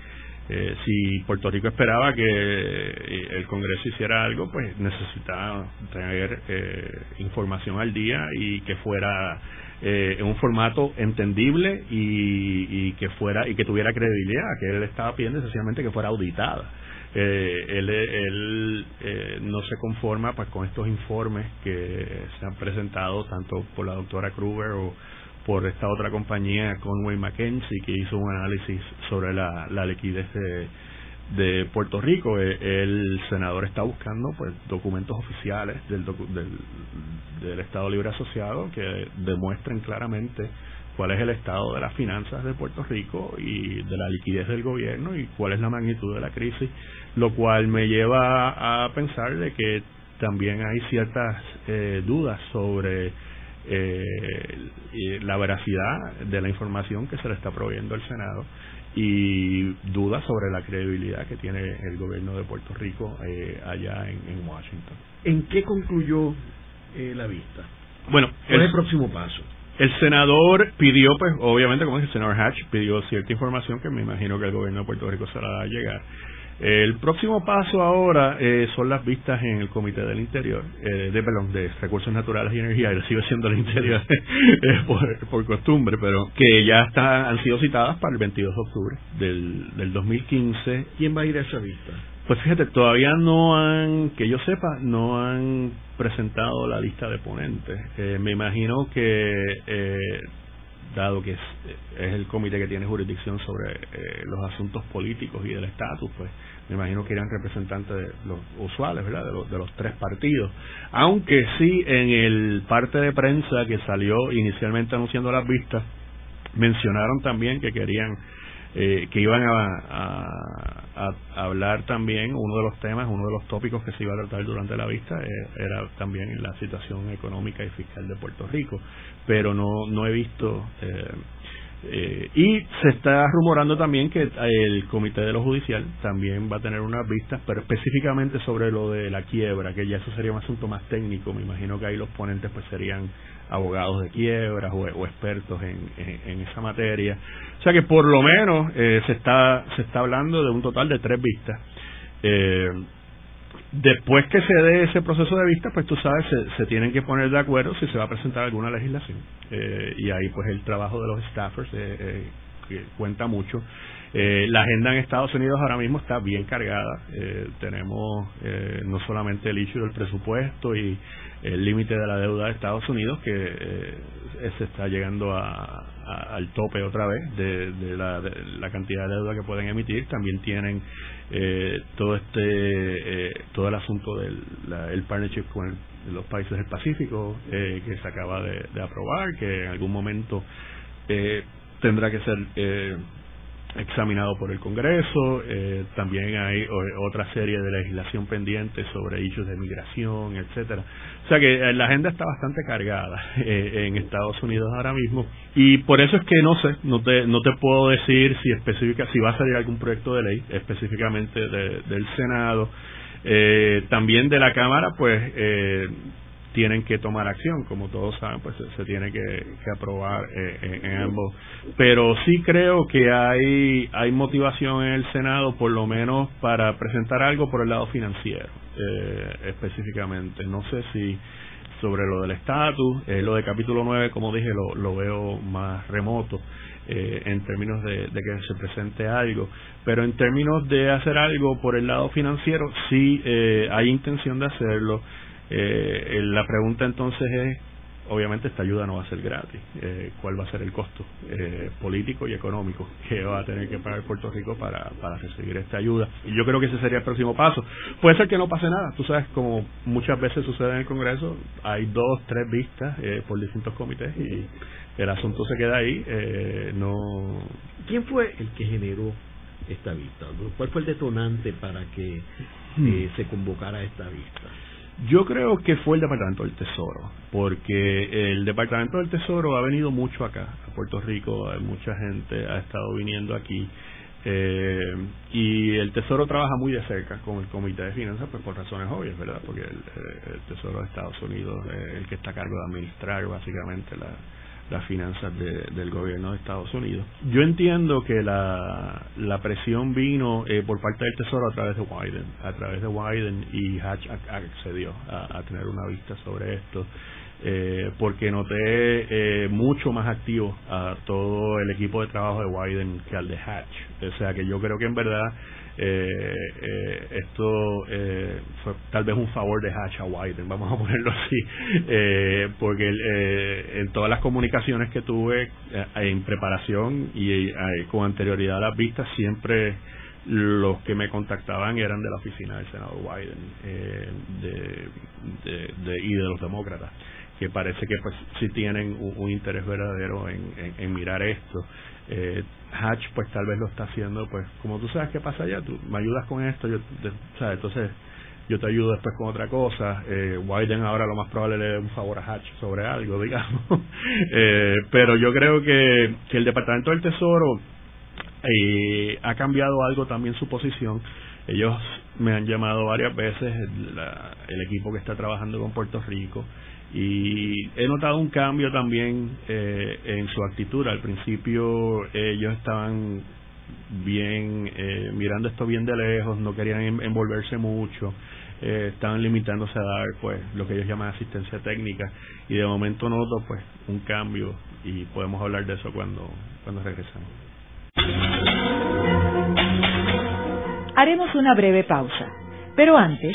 S3: eh, si Puerto Rico esperaba que eh, el Congreso hiciera algo, pues necesitaba tener eh, información al día y que fuera eh, en un formato entendible y, y, que fuera y que tuviera credibilidad, que él estaba pidiendo esencialmente que fuera auditada. Eh, él, él eh, no se conforma pues con estos informes que se han presentado tanto por la doctora Kruger o por esta otra compañía, Conway Mackenzie, que hizo un análisis sobre la, la liquidez de, de Puerto Rico. E, el senador está buscando pues documentos oficiales del, del, del Estado Libre Asociado que demuestren claramente cuál es el estado de las finanzas de Puerto Rico y de la liquidez del gobierno y cuál es la magnitud de la crisis, lo cual me lleva a pensar de que también hay ciertas eh, dudas sobre eh, la veracidad de la información que se le está proveyendo al Senado y dudas sobre la credibilidad que tiene el gobierno de Puerto Rico eh, allá en, Washington.
S2: ¿En qué concluyó eh, la vista?
S3: Bueno,
S2: ¿cuál es el próximo paso?
S3: El senador pidió, pues, obviamente, como es el senador Hatch, pidió cierta información que me imagino que el gobierno de Puerto Rico se la va a llegar. El próximo paso ahora eh, son las vistas en el Comité del Interior, eh, de, perdón, de Recursos Naturales y Energía, y sigue siendo el Interior eh, por, costumbre, pero que ya está, han sido citadas para el 22 de octubre del, del 2015.
S2: ¿Quién va a ir a esa vista?
S3: Pues fíjate, todavía no han, que yo sepa, no han presentado la lista de ponentes. Eh, me imagino que eh, dado que es, el comité que tiene jurisdicción sobre eh, los asuntos políticos y del estatus, pues me imagino que irán representantes de los usuales, ¿verdad? De los, de los tres partidos. Aunque sí, en el parte de prensa que salió inicialmente anunciando las vistas, mencionaron también que querían eh, que iban a, hablar también, uno de los temas, uno de los tópicos que se iba a tratar durante la vista eh, era también la situación económica y fiscal de Puerto Rico, pero no, no he visto... Eh, y se está rumorando también que el Comité de lo Judicial también va a tener unas vistas, pero específicamente sobre lo de la quiebra, que ya eso sería un asunto más técnico. Me imagino que ahí los ponentes pues serían abogados de quiebras o, expertos en, esa materia. O sea que por lo menos eh, se está se está hablando de un total de tres vistas. Eh, después que se dé ese proceso de vistas, pues tú sabes, se, tienen que poner de acuerdo si se va a presentar alguna legislación. Eh, y ahí pues el trabajo de los staffers cuenta mucho. la agenda en Estados Unidos ahora mismo está bien cargada. tenemos no solamente el issue del presupuesto y el límite de la deuda de Estados Unidos que eh, se está llegando a, al tope otra vez de, la, la, cantidad de deuda que pueden emitir también tienen eh, todo este eh, todo el asunto del el partnership con los países del Pacífico que se acaba de, de, aprobar que en algún momento tendrá que ser examinado por el Congreso, eh, también hay otra serie de legislación pendiente sobre hechos de migración, etcétera. O sea que eh, la agenda está bastante cargada eh, en Estados Unidos ahora mismo. Y por eso es que no sé, no te no te puedo decir si específica si va a salir algún proyecto de ley específicamente del Senado, también de la Cámara, pues tienen que tomar acción, como todos saben, pues se, tiene que, aprobar eh, en, ambos. Pero sí creo que hay hay motivación en el Senado, por lo menos para presentar algo por el lado financiero, eh, específicamente. No sé si sobre lo del estatus, eh, lo de capítulo 9, como dije, lo, lo veo más remoto. en términos de, de, que se presente algo, pero en términos de hacer algo por el lado financiero, sí hay intención de hacerlo. Eh, la pregunta entonces es, obviamente esta ayuda no va a ser gratis. Eh, ¿Cuál va a ser el costo eh, político y económico que va a tener que pagar Puerto Rico para, para recibir esta ayuda? Y yo creo que ese sería el próximo paso. Puede ser que no pase nada. Tú sabes, como muchas veces sucede en el Congreso, hay dos, tres vistas eh, por distintos comités y el asunto se queda ahí. Eh, no.
S2: ¿Quién fue el que generó esta vista? ¿Cuál fue el detonante para que hmm. se convocara esta vista?
S3: Yo creo que fue el Departamento del Tesoro, porque el Departamento del Tesoro ha venido mucho acá, a Puerto Rico, mucha gente ha estado viniendo aquí, eh, y el Tesoro trabaja muy de cerca con el Comité de Finanzas, pues por razones obvias, ¿verdad? Porque el, Tesoro de Estados Unidos es el que está a cargo de administrar básicamente la, las finanzas del gobierno de Estados Unidos. Yo entiendo que la, la presión vino eh, por parte del Tesoro a través de Wyden, a través de Wyden y Hatch accedió a, tener una vista sobre esto. Eh, porque noté eh, mucho más activo a todo el equipo de trabajo de Wyden que al de Hatch. O sea que yo creo que en verdad eh, eh, esto eh, fue tal vez un favor de Hatch a Wyden, vamos a ponerlo así, eh, porque eh, en todas las comunicaciones que tuve eh, en preparación y con anterioridad a las vistas, siempre los que me contactaban eran de la oficina del senador Wyden de, de, y de los demócratas. que parece que pues sí tienen un, interés verdadero en, mirar esto. Eh, Hatch pues tal vez lo está haciendo pues como tú sabes qué pasa allá, tú me ayudas con esto, yo, ¿sabes? entonces yo te ayudo después con otra cosa. Eh, Wyden ahora lo más probable le dé un favor a Hatch sobre algo, digamos. eh, pero yo creo que, que el Departamento del Tesoro eh, ha cambiado algo también su posición. Ellos me han llamado varias veces, el equipo que está trabajando con Puerto Rico, y he notado un cambio también eh, en su actitud. Al principio ellos estaban bien, eh, mirando esto bien de lejos, no querían envolverse mucho, eh, estaban limitándose a dar pues lo que ellos llaman asistencia técnica y de momento noto pues un cambio y podemos hablar de eso cuando, cuando regresamos.
S1: Haremos una breve pausa, pero antes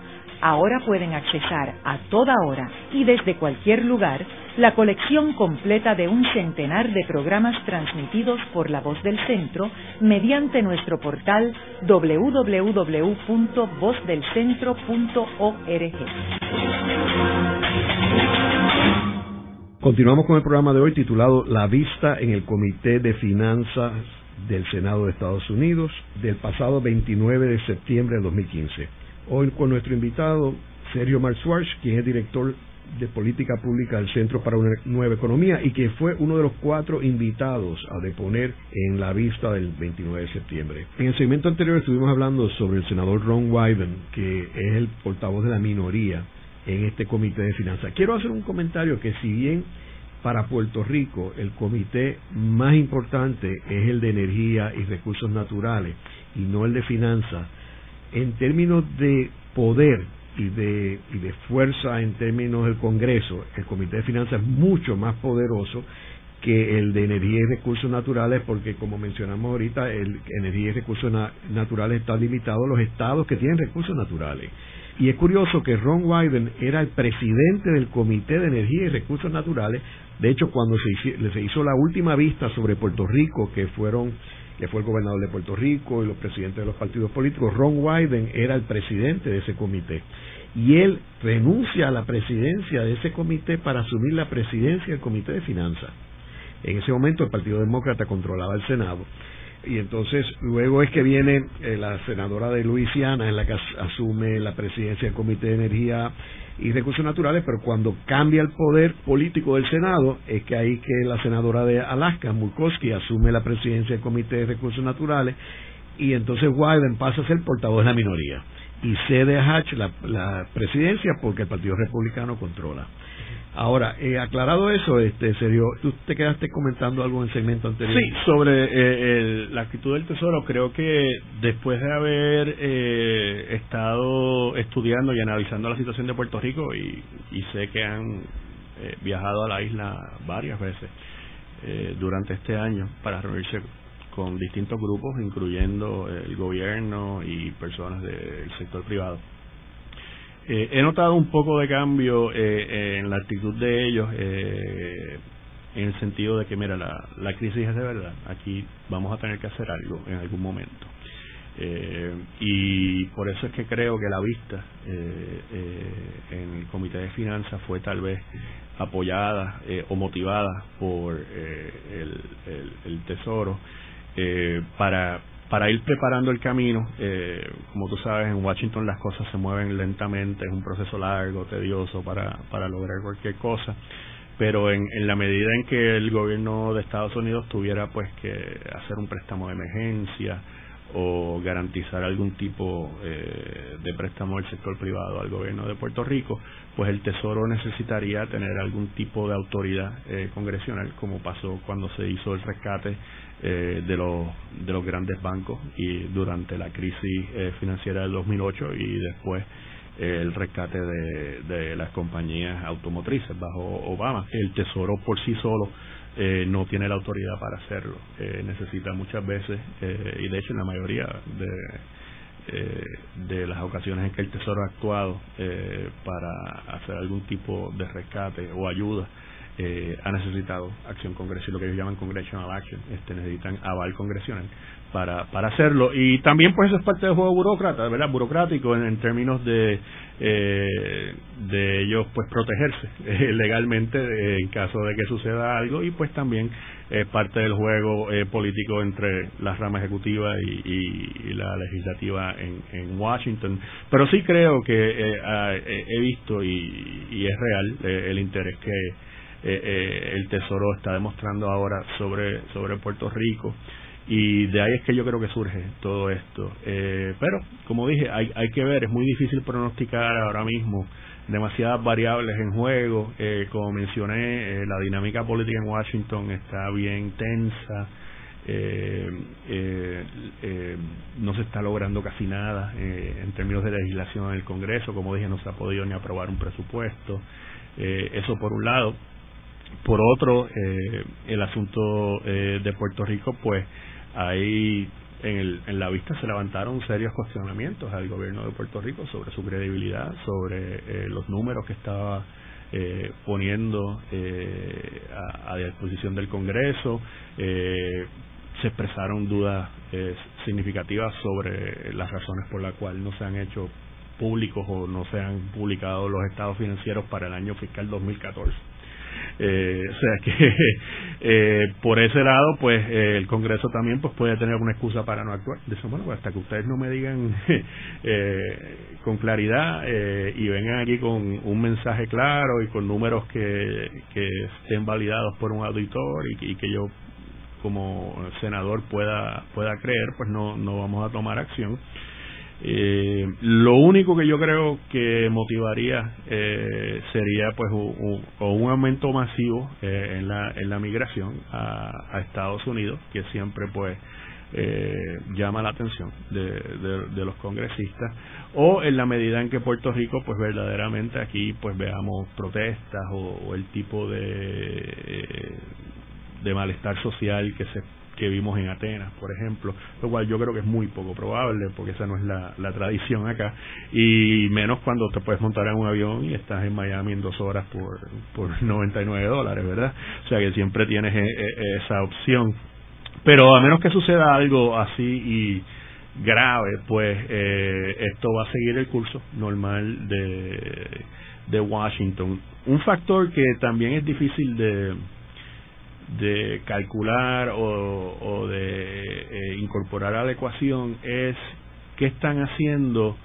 S1: ahora pueden accesar a toda hora y desde cualquier lugar la colección completa de un centenar de programas transmitidos por la voz del centro mediante nuestro portal www.vozdelcentro.org.
S2: Continuamos con el programa de hoy titulado La vista en el Comité de Finanzas del Senado de Estados Unidos del pasado 29 de septiembre de 2015. Hoy con nuestro invitado, Sergio Marzuarch, quien es director de Política Pública del Centro para una Nueva Economía y que fue uno de los cuatro invitados a deponer en la vista del 29 de septiembre. En el segmento anterior estuvimos hablando sobre el senador Ron Wyden, que es el portavoz de la minoría en este comité de finanzas. Quiero hacer un comentario que si bien para Puerto Rico el comité más importante es el de energía y recursos naturales y no el de finanzas, en términos de poder y de, y de fuerza en términos del Congreso, el Comité de Finanzas es mucho más poderoso que el de energía y recursos naturales, porque como mencionamos ahorita, el energía y recursos naturales está limitado a los estados que tienen recursos naturales. Y es curioso que Ron Wyden era el presidente del Comité de Energía y Recursos Naturales. De hecho, cuando se se hizo la última vista sobre Puerto Rico, que fueron que fue el gobernador de Puerto Rico y los presidentes de los partidos políticos, Ron Wyden era el presidente de ese comité. Y él renuncia a la presidencia de ese comité para asumir la presidencia del comité de finanzas. En ese momento el Partido Demócrata controlaba el Senado. Y entonces luego es que viene eh, la senadora de Luisiana en la que asume la presidencia del Comité de Energía y recursos naturales, pero cuando cambia el poder político del Senado, es que ahí que la senadora de Alaska, Murkowski, asume la presidencia del Comité de Recursos Naturales y entonces Wyden pasa a ser portavoz de la minoría y cede a Hatch la presidencia porque el Partido Republicano controla. Ahora, eh, aclarado eso, este Sergio, tú te quedaste comentando algo en el segmento anterior.
S3: Sí, sobre eh, la actitud del Tesoro, creo que después de haber eh, estado estudiando y analizando la situación de Puerto Rico, y, y sé que han viajado a la isla varias veces durante este año para reunirse con distintos grupos, incluyendo el gobierno y personas del sector privado eh, he notado un poco de cambio eh, en la actitud de ellos, eh, en el sentido de que, mira, la, la crisis es de verdad. Aquí vamos a tener que hacer algo en algún momento. y por eso es que creo que la vista en el Comité de Finanzas fue tal vez apoyada o motivada por el, el, el, Tesoro para para ir preparando el camino, eh, como tú sabes, en Washington las cosas se mueven lentamente, es un proceso largo, tedioso para, para lograr cualquier cosa, pero en, en la medida en que el gobierno de Estados Unidos tuviera pues que hacer un préstamo de emergencia o garantizar algún tipo eh, de préstamo del sector privado al gobierno de Puerto Rico, pues el Tesoro necesitaría tener algún tipo de autoridad eh, congresional, como pasó cuando se hizo el rescate eh, de, los, de los grandes bancos y durante la crisis eh, financiera del 2008 y después eh, el rescate de, de las compañías automotrices bajo Obama. El Tesoro por sí solo eh, no tiene la autoridad para hacerlo. Eh, necesita muchas veces, y de hecho en la mayoría de, de las ocasiones en que el Tesoro ha actuado para hacer algún tipo de rescate o ayuda, ha necesitado acción congresional, lo que ellos llaman congressional action, este, necesitan aval congresional para, para hacerlo. Y también pues eso es parte del juego burócrata, ¿verdad? Burocrático en, términos de, eh, de ellos pues protegerse eh, legalmente eh, en caso de que suceda algo y pues también es parte del juego eh, político entre la rama ejecutiva y, y, la legislativa en, en, Washington. Pero sí creo que he visto y, y es real el interés que el Tesoro está demostrando ahora sobre, sobre Puerto Rico y de ahí es que yo creo que surge todo esto. Eh, pero, como dije, hay, hay que ver, es muy difícil pronosticar ahora mismo demasiadas variables en juego. Eh, como mencioné, eh, la dinámica política en Washington está bien tensa. no se está logrando casi nada en términos de legislación en el Congreso. Como dije, no se ha podido ni aprobar un presupuesto. eso por un lado. Por otro, el asunto de Puerto Rico, pues ahí en, el, en la vista se levantaron serios cuestionamientos al gobierno de Puerto Rico sobre su credibilidad, sobre eh, los números que estaba eh, poniendo eh, a, disposición del Congreso. se expresaron dudas significativas sobre las razones por las cuales no se han hecho públicos o no se han publicado los estados financieros para el año fiscal 2014 eh, o sea que eh, por ese lado, pues eh, el Congreso también pues puede tener una excusa para no actuar. Dice, bueno, pues hasta que ustedes no me digan eh, con claridad eh, y vengan aquí con un mensaje claro y con números que, que estén validados por un auditor y, y que yo como senador pueda pueda creer, pues no no vamos a tomar acción. Eh, lo único que yo creo que motivaría eh, sería pues un, un aumento masivo eh, en la en la migración a, Estados Unidos que siempre pues eh, llama la atención de, de, los congresistas o en la medida en que Puerto Rico pues verdaderamente aquí pues veamos protestas o, o el tipo de de malestar social que se que vimos en Atenas, por ejemplo, lo cual yo creo que es muy poco probable porque esa no es la, tradición acá y menos cuando te puedes montar en un avión y estás en Miami en dos horas por, por 99 dólares, ¿verdad? O sea que siempre tienes e, e, esa opción. Pero a menos que suceda algo así y grave, pues eh, esto va a seguir el curso normal de, de Washington. Un factor que también es difícil de de calcular o, o de eh, incorporar a la ecuación es qué están haciendo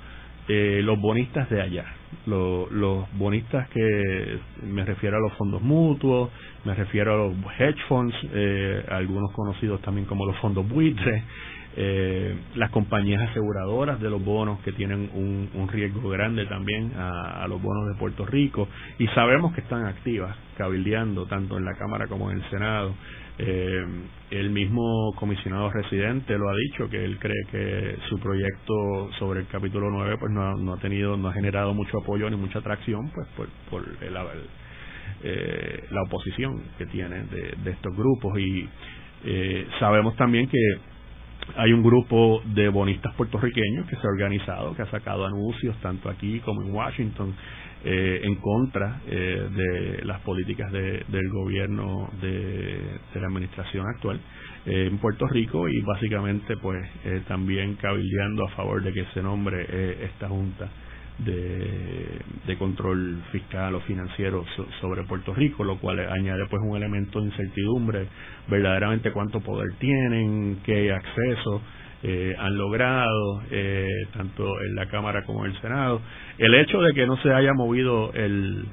S3: eh, los bonistas de allá. los bonistas que me refiero a los fondos mutuos, me refiero a los hedge funds, eh, algunos conocidos también como los fondos buitres, eh, las compañías aseguradoras de los bonos que tienen un, un riesgo grande también a, a, los bonos de Puerto Rico. Y sabemos que están activas cabildeando tanto en la Cámara como en el Senado. Eh, el mismo comisionado residente lo ha dicho que él cree que su proyecto sobre el capítulo 9 pues no, no ha tenido no ha generado mucho apoyo ni mucha atracción pues por, por el, eh, la oposición que tiene de, de estos grupos. Y eh, sabemos también que hay un grupo de bonistas puertorriqueños que se ha organizado, que ha sacado anuncios tanto aquí como en Washington eh, en contra eh, de las políticas de, del gobierno de, la administración actual eh, en Puerto Rico y básicamente pues eh, también cabildeando a favor de que se nombre eh, esta junta de, de, control fiscal o financiero sobre Puerto Rico, lo cual añade pues un elemento de incertidumbre, verdaderamente cuánto poder tienen, qué acceso eh, han logrado, eh, tanto en la Cámara como en el Senado. El hecho de que no se haya movido el,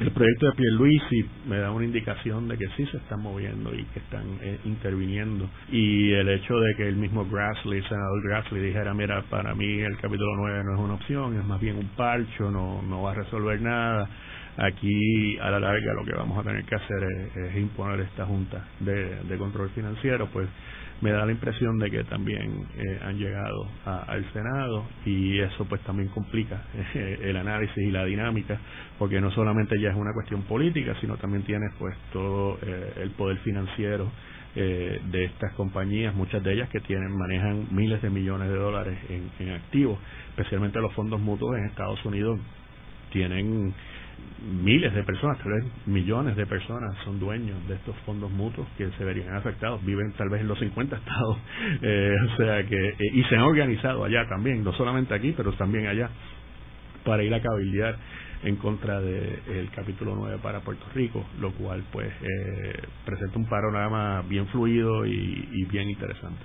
S3: el proyecto de Pierluisi me da una indicación de que sí se están moviendo y que están eh, interviniendo. Y el hecho de que el mismo Grassley, el senador Grassley, dijera, mira, para mí el capítulo 9 no es una opción, es más bien un parcho, no, no va a resolver nada. Aquí, a la larga, lo que vamos a tener que hacer es, imponer esta junta de, de control financiero, pues me da la impresión de que también eh, han llegado al Senado y eso pues también complica eh, el análisis y la dinámica porque no solamente ya es una cuestión política sino también tienes pues todo eh, el poder financiero de estas compañías muchas de ellas que tienen manejan miles de millones de dólares en, en activos especialmente los fondos mutuos en Estados Unidos tienen miles de personas, tal vez millones de personas son dueños de estos fondos mutuos que se verían afectados, viven tal vez en los 50 estados, eh, o sea que, eh, y se han organizado allá también, no solamente aquí, pero también allá, para ir a cabildear en contra del capítulo 9 para Puerto Rico, lo cual pues eh, presenta un panorama bien fluido y bien interesante.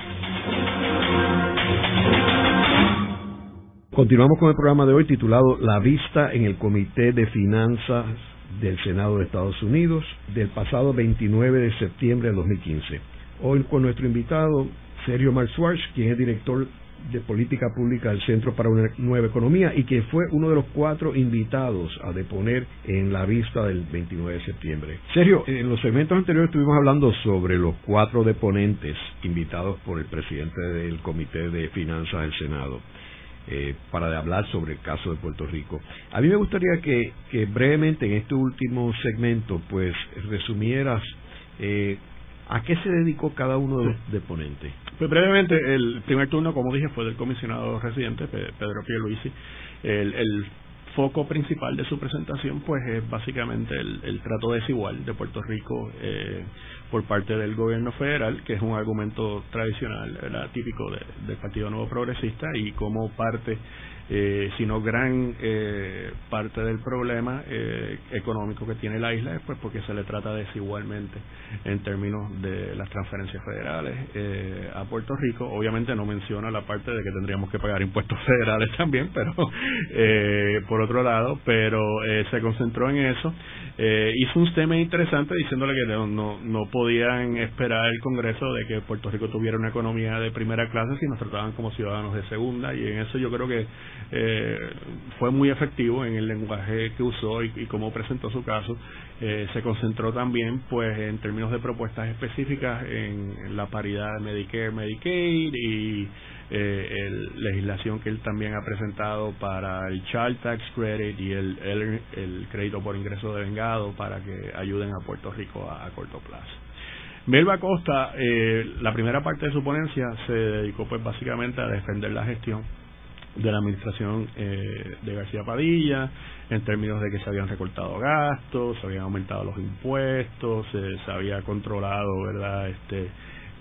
S2: Continuamos con el programa de hoy titulado La vista en el Comité de Finanzas del Senado de Estados Unidos del pasado 29 de septiembre de 2015. Hoy con nuestro invitado Sergio Schwartz, quien es director de Política Pública del Centro para una Nueva Economía y que fue uno de los cuatro invitados a deponer en la vista del 29 de septiembre. Sergio, en los segmentos anteriores estuvimos hablando sobre los cuatro deponentes invitados por el presidente del Comité de Finanzas del Senado. Eh, para hablar sobre el caso de Puerto Rico. A mí me gustaría que, brevemente en este último segmento pues resumieras eh, a qué se dedicó cada uno de los deponentes.
S3: Pues brevemente, el primer turno, como dije, fue del comisionado residente, Pedro Pierluisi. El, el foco principal de su presentación pues es básicamente el, el trato desigual de Puerto Rico eh, por parte del gobierno federal, que es un argumento tradicional, típico del Partido Nuevo Progresista y como parte eh, sino gran eh, parte del problema eh, económico que tiene la isla es pues porque se le trata desigualmente en términos de las transferencias federales eh, a Puerto Rico. Obviamente no menciona la parte de que tendríamos que pagar impuestos federales también, pero eh, por otro lado, pero eh, se concentró en eso. Hizo un tema interesante diciéndole que no, no, no podían esperar el Congreso de que Puerto Rico tuviera una economía de primera clase si nos trataban como ciudadanos de segunda y en eso yo creo que eh, fue muy efectivo en el lenguaje que usó y, cómo presentó su caso. Eh, se concentró también, pues, en términos de propuestas específicas en, la paridad de Medicare, Medicaid y eh, legislación que él también ha presentado para el Child Tax Credit y el, el, crédito por ingreso de vengado para que ayuden a Puerto Rico a, corto plazo. Melba Costa, eh, la primera parte de su ponencia se dedicó pues básicamente a defender la gestión de la administración eh, de García Padilla en términos de que se habían recortado gastos, se habían aumentado los impuestos, se había controlado verdad este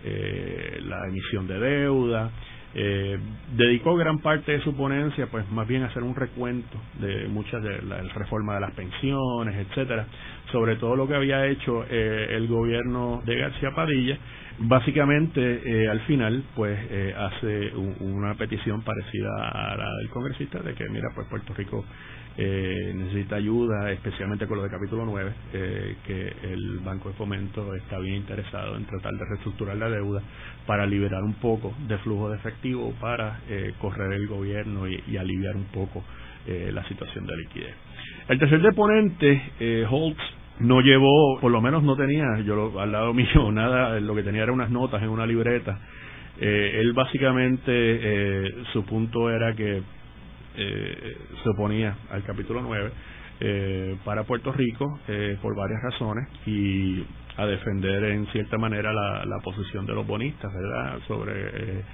S3: eh, la emisión de deuda. Eh, dedicó gran parte de su ponencia pues más bien a hacer un recuento de muchas de la reforma de las pensiones, etcétera, sobre todo lo que había hecho eh, el gobierno de García Padilla básicamente eh, al final pues eh, hace una petición parecida a la del congresista de que mira pues Puerto Rico eh, necesita ayuda especialmente con lo de capítulo 9 que el Banco de Fomento está bien interesado en tratar de reestructurar la deuda para liberar un poco de flujo de efectivo para correr el gobierno y, y aliviar un poco la situación de liquidez. El tercer deponente Holtz no llevó, por lo menos no tenía, yo al lado mío nada, lo que tenía era unas notas en una libreta. Eh, él básicamente, eh, su punto era que eh, se oponía al capítulo 9 eh, para Puerto Rico eh, por varias razones y a defender en cierta manera la, la posición de los bonistas, ¿verdad?, sobre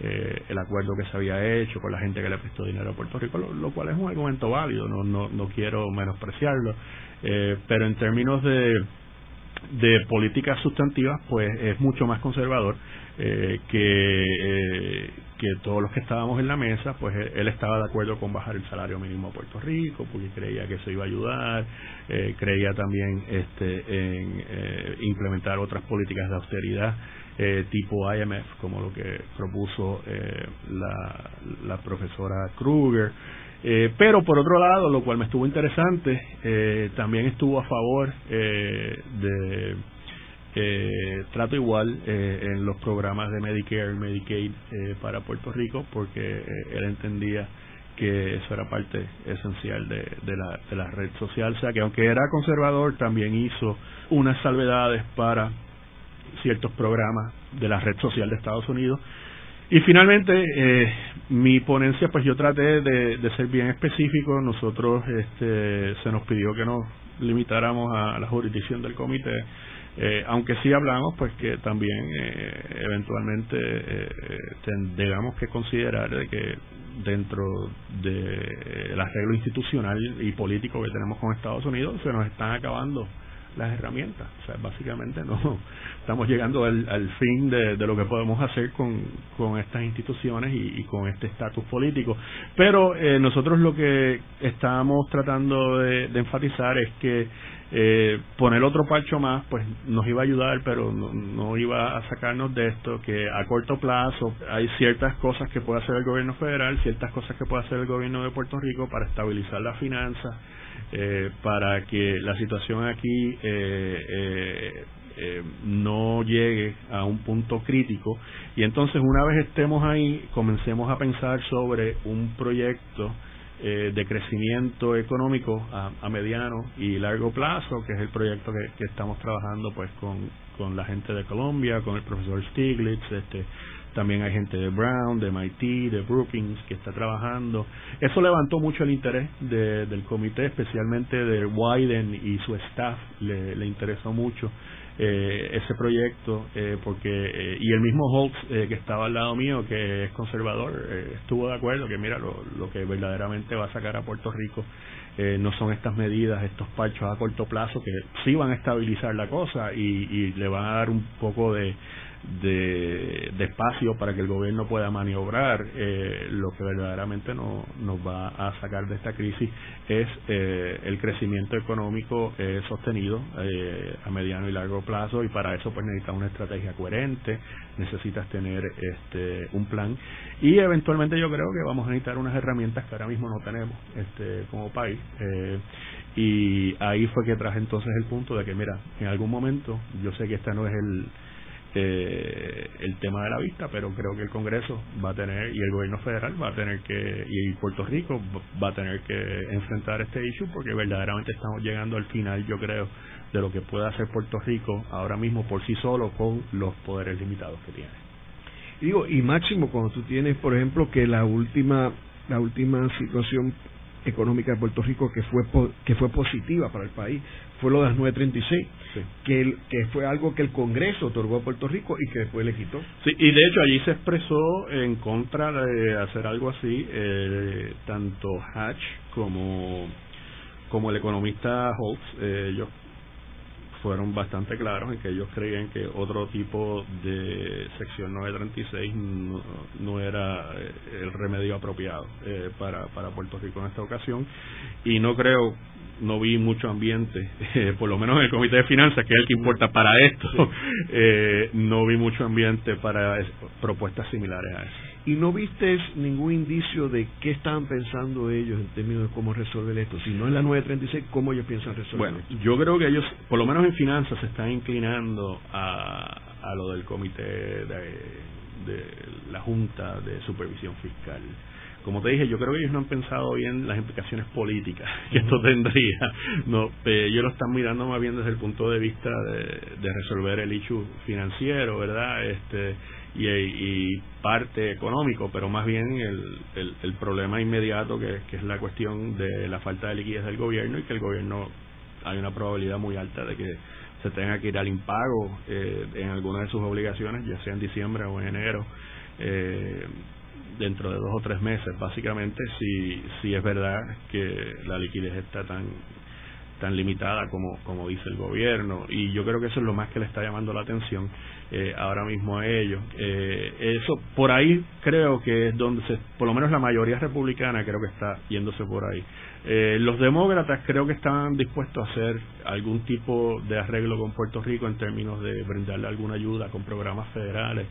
S3: eh, eh, el acuerdo que se había hecho con la gente que le prestó dinero a Puerto Rico, lo, cual es un argumento válido, no, no, no quiero menospreciarlo, eh, pero en términos de, de políticas sustantivas, pues es mucho más conservador eh, que, eh, que todos los que estábamos en la mesa, pues él, estaba de acuerdo con bajar el salario mínimo a Puerto Rico, porque creía que eso iba a ayudar, eh, creía también este, en implementar otras políticas de austeridad tipo IMF, como lo que propuso la, la profesora Kruger. pero por otro lado, lo cual me estuvo interesante, también estuvo a favor de eh, trato igual eh, en los programas de Medicare y Medicaid eh, para Puerto Rico porque eh, él entendía que eso era parte esencial de, la, de la red social. O sea que aunque era conservador, también hizo unas salvedades para ciertos programas de la red social de Estados Unidos. Y finalmente, eh, mi ponencia, pues yo traté de, de, ser bien específico. Nosotros este, se nos pidió que nos limitáramos a la jurisdicción del comité eh, aunque sí hablamos, pues que también eh, eventualmente eh, tendríamos que considerar de que dentro del arreglo institucional y político que tenemos con Estados Unidos se nos están acabando las herramientas. O sea, básicamente no estamos llegando al, fin de, lo que podemos hacer con, con estas instituciones y, con este estatus político. Pero eh, nosotros lo que estamos tratando de, enfatizar es que eh, poner otro parcho más, pues nos iba a ayudar, pero no, no, iba a sacarnos de esto, que a corto plazo hay ciertas cosas que puede hacer el gobierno federal, ciertas cosas que puede hacer el gobierno de Puerto Rico para estabilizar las finanzas eh, para que la situación aquí eh, eh, eh, no llegue a un punto crítico. Y entonces una vez estemos ahí comencemos a pensar sobre un proyecto eh, de crecimiento económico a, mediano y largo plazo que es el proyecto que, que estamos trabajando pues con, con la gente de Colombia con el profesor Stiglitz este también hay gente de Brown, de MIT, de Brookings que está trabajando. Eso levantó mucho el interés del comité, especialmente de Wyden y su staff, le, interesó mucho eh, ese proyecto, eh, porque, eh, y el mismo Holtz, que estaba al lado mío, que es conservador, estuvo de acuerdo que, mira, lo, lo, que verdaderamente va a sacar a Puerto Rico no son estas medidas, estos parchos a corto plazo, que sí van a estabilizar la cosa y, y le van a dar un poco de de, espacio para que el gobierno pueda maniobrar, eh, lo que verdaderamente no, nos va a sacar de esta crisis es eh, el crecimiento económico eh, sostenido a mediano y largo plazo. Y para eso pues necesitas una estrategia coherente, necesitas tener este un plan. Y eventualmente yo creo que vamos a necesitar unas herramientas que ahora mismo no tenemos este como país y ahí fue que traje entonces el punto de que mira en algún momento yo sé que esta no es el eh, el tema de la vista, pero creo que el Congreso va a tener y el gobierno federal va a tener que y Puerto Rico va a tener que enfrentar este issue porque verdaderamente estamos llegando al final, yo creo, de lo que puede hacer Puerto Rico ahora mismo por sí solo con los poderes limitados que tiene.
S2: Y digo, y máximo cuando tú tienes, por ejemplo, que la última la última situación económica de Puerto Rico que fue que fue positiva para el país fue lo de las 936 que que fue algo que el Congreso otorgó a Puerto Rico y que después le quitó.
S3: Sí y de hecho allí se expresó en contra de hacer algo así eh, tanto Hatch como como el economista Holtz eh, ellos fueron bastante claros en que ellos creían que otro tipo de sección 936 no, no era eh, el remedio apropiado eh, para, para Puerto Rico en esta ocasión. Y no creo no vi mucho ambiente, eh, por lo menos en el Comité de Finanzas, que es el que importa para esto, no vi mucho ambiente para propuestas similares a eso.
S2: ¿Y no viste ningún indicio de qué estaban pensando ellos en términos de cómo resolver esto? Si no es la 936, ¿cómo ellos piensan resolver
S3: bueno, Yo creo que ellos, por lo menos en finanzas, se están inclinando a, a lo del comité de, de la Junta de Supervisión Fiscal como te dije, yo creo que ellos no han pensado bien las implicaciones políticas que esto tendría. No, ellos lo están mirando más bien desde el punto de vista de, de resolver el issue financiero, ¿verdad? Este y, y parte económico, pero más bien el, el, el problema inmediato que, es la cuestión de la falta de liquidez del gobierno y que el gobierno hay una probabilidad muy alta de que se tenga que ir al impago eh, en alguna de sus obligaciones, ya sea en diciembre o en enero. Eh, dentro de dos o tres meses, básicamente, si, si es verdad que la liquidez está tan tan limitada como, como dice el gobierno y yo creo que eso es lo más que le está llamando la atención eh, ahora mismo a ellos. Eh, eso por ahí creo que es donde se, por lo menos la mayoría republicana creo que está yéndose por ahí. Eh, los demócratas creo que están dispuestos a hacer algún tipo de arreglo con Puerto Rico en términos de brindarle alguna ayuda con programas federales,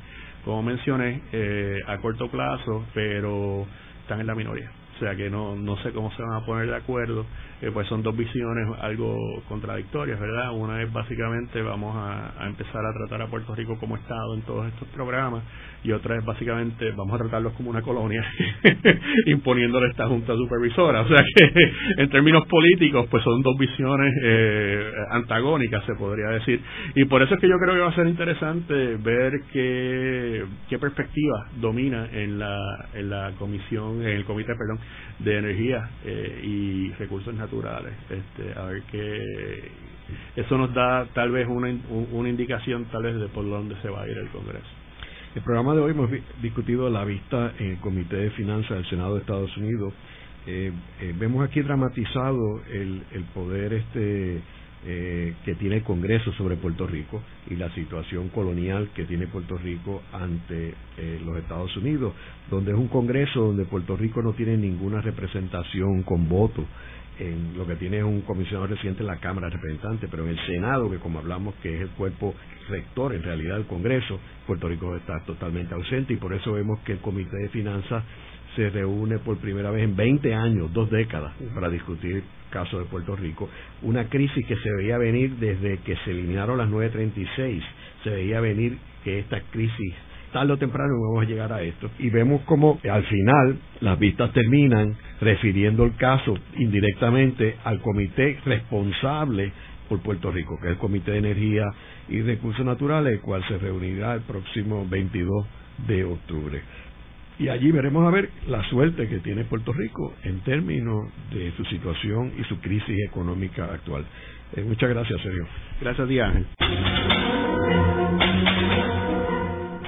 S3: como mencioné, eh, a corto plazo, pero están en la minoría o sea que no, no sé cómo se van a poner de acuerdo, eh, pues son dos visiones algo contradictorias, ¿verdad? Una es básicamente vamos a, empezar a tratar a Puerto Rico como Estado en todos estos programas y otra es básicamente vamos a tratarlos como una colonia imponiéndole esta junta supervisora, o sea que en términos políticos pues son dos visiones eh, antagónicas se podría decir y por eso es que yo creo que va a ser interesante ver qué, qué perspectiva domina en la, en la comisión, en el comité, perdón, de energía eh, y recursos naturales. Este, a ver que eso nos da tal vez una, una indicación tal vez de por dónde se va a ir el Congreso.
S2: El programa de hoy hemos discutido la vista en el Comité de Finanzas del Senado de Estados Unidos. Eh, eh, vemos aquí dramatizado el, el poder este eh, que tiene el Congreso sobre Puerto Rico y la situación colonial que tiene Puerto Rico ante los Estados Unidos, donde es un Congreso donde Puerto Rico no tiene ninguna representación con voto. En lo que tiene es un comisionado reciente en la Cámara de Representantes, pero en el Senado, que como hablamos que es el cuerpo rector en realidad del Congreso, Puerto Rico está totalmente ausente y por eso vemos que el Comité de Finanzas se reúne por primera vez en 20 años, dos décadas, para discutir caso de Puerto Rico, una crisis que se veía venir desde que se eliminaron las 936, se veía venir que esta crisis tarde o temprano vamos a llegar a esto. Y vemos como al final las vistas terminan refiriendo el caso indirectamente al comité responsable por Puerto Rico, que es el Comité de Energía y Recursos Naturales, el cual se reunirá el próximo 22 de octubre y allí veremos a ver la suerte que tiene Puerto Rico en términos de su situación y su crisis económica actual. Eh, muchas gracias, Sergio.
S3: Gracias, Ángel.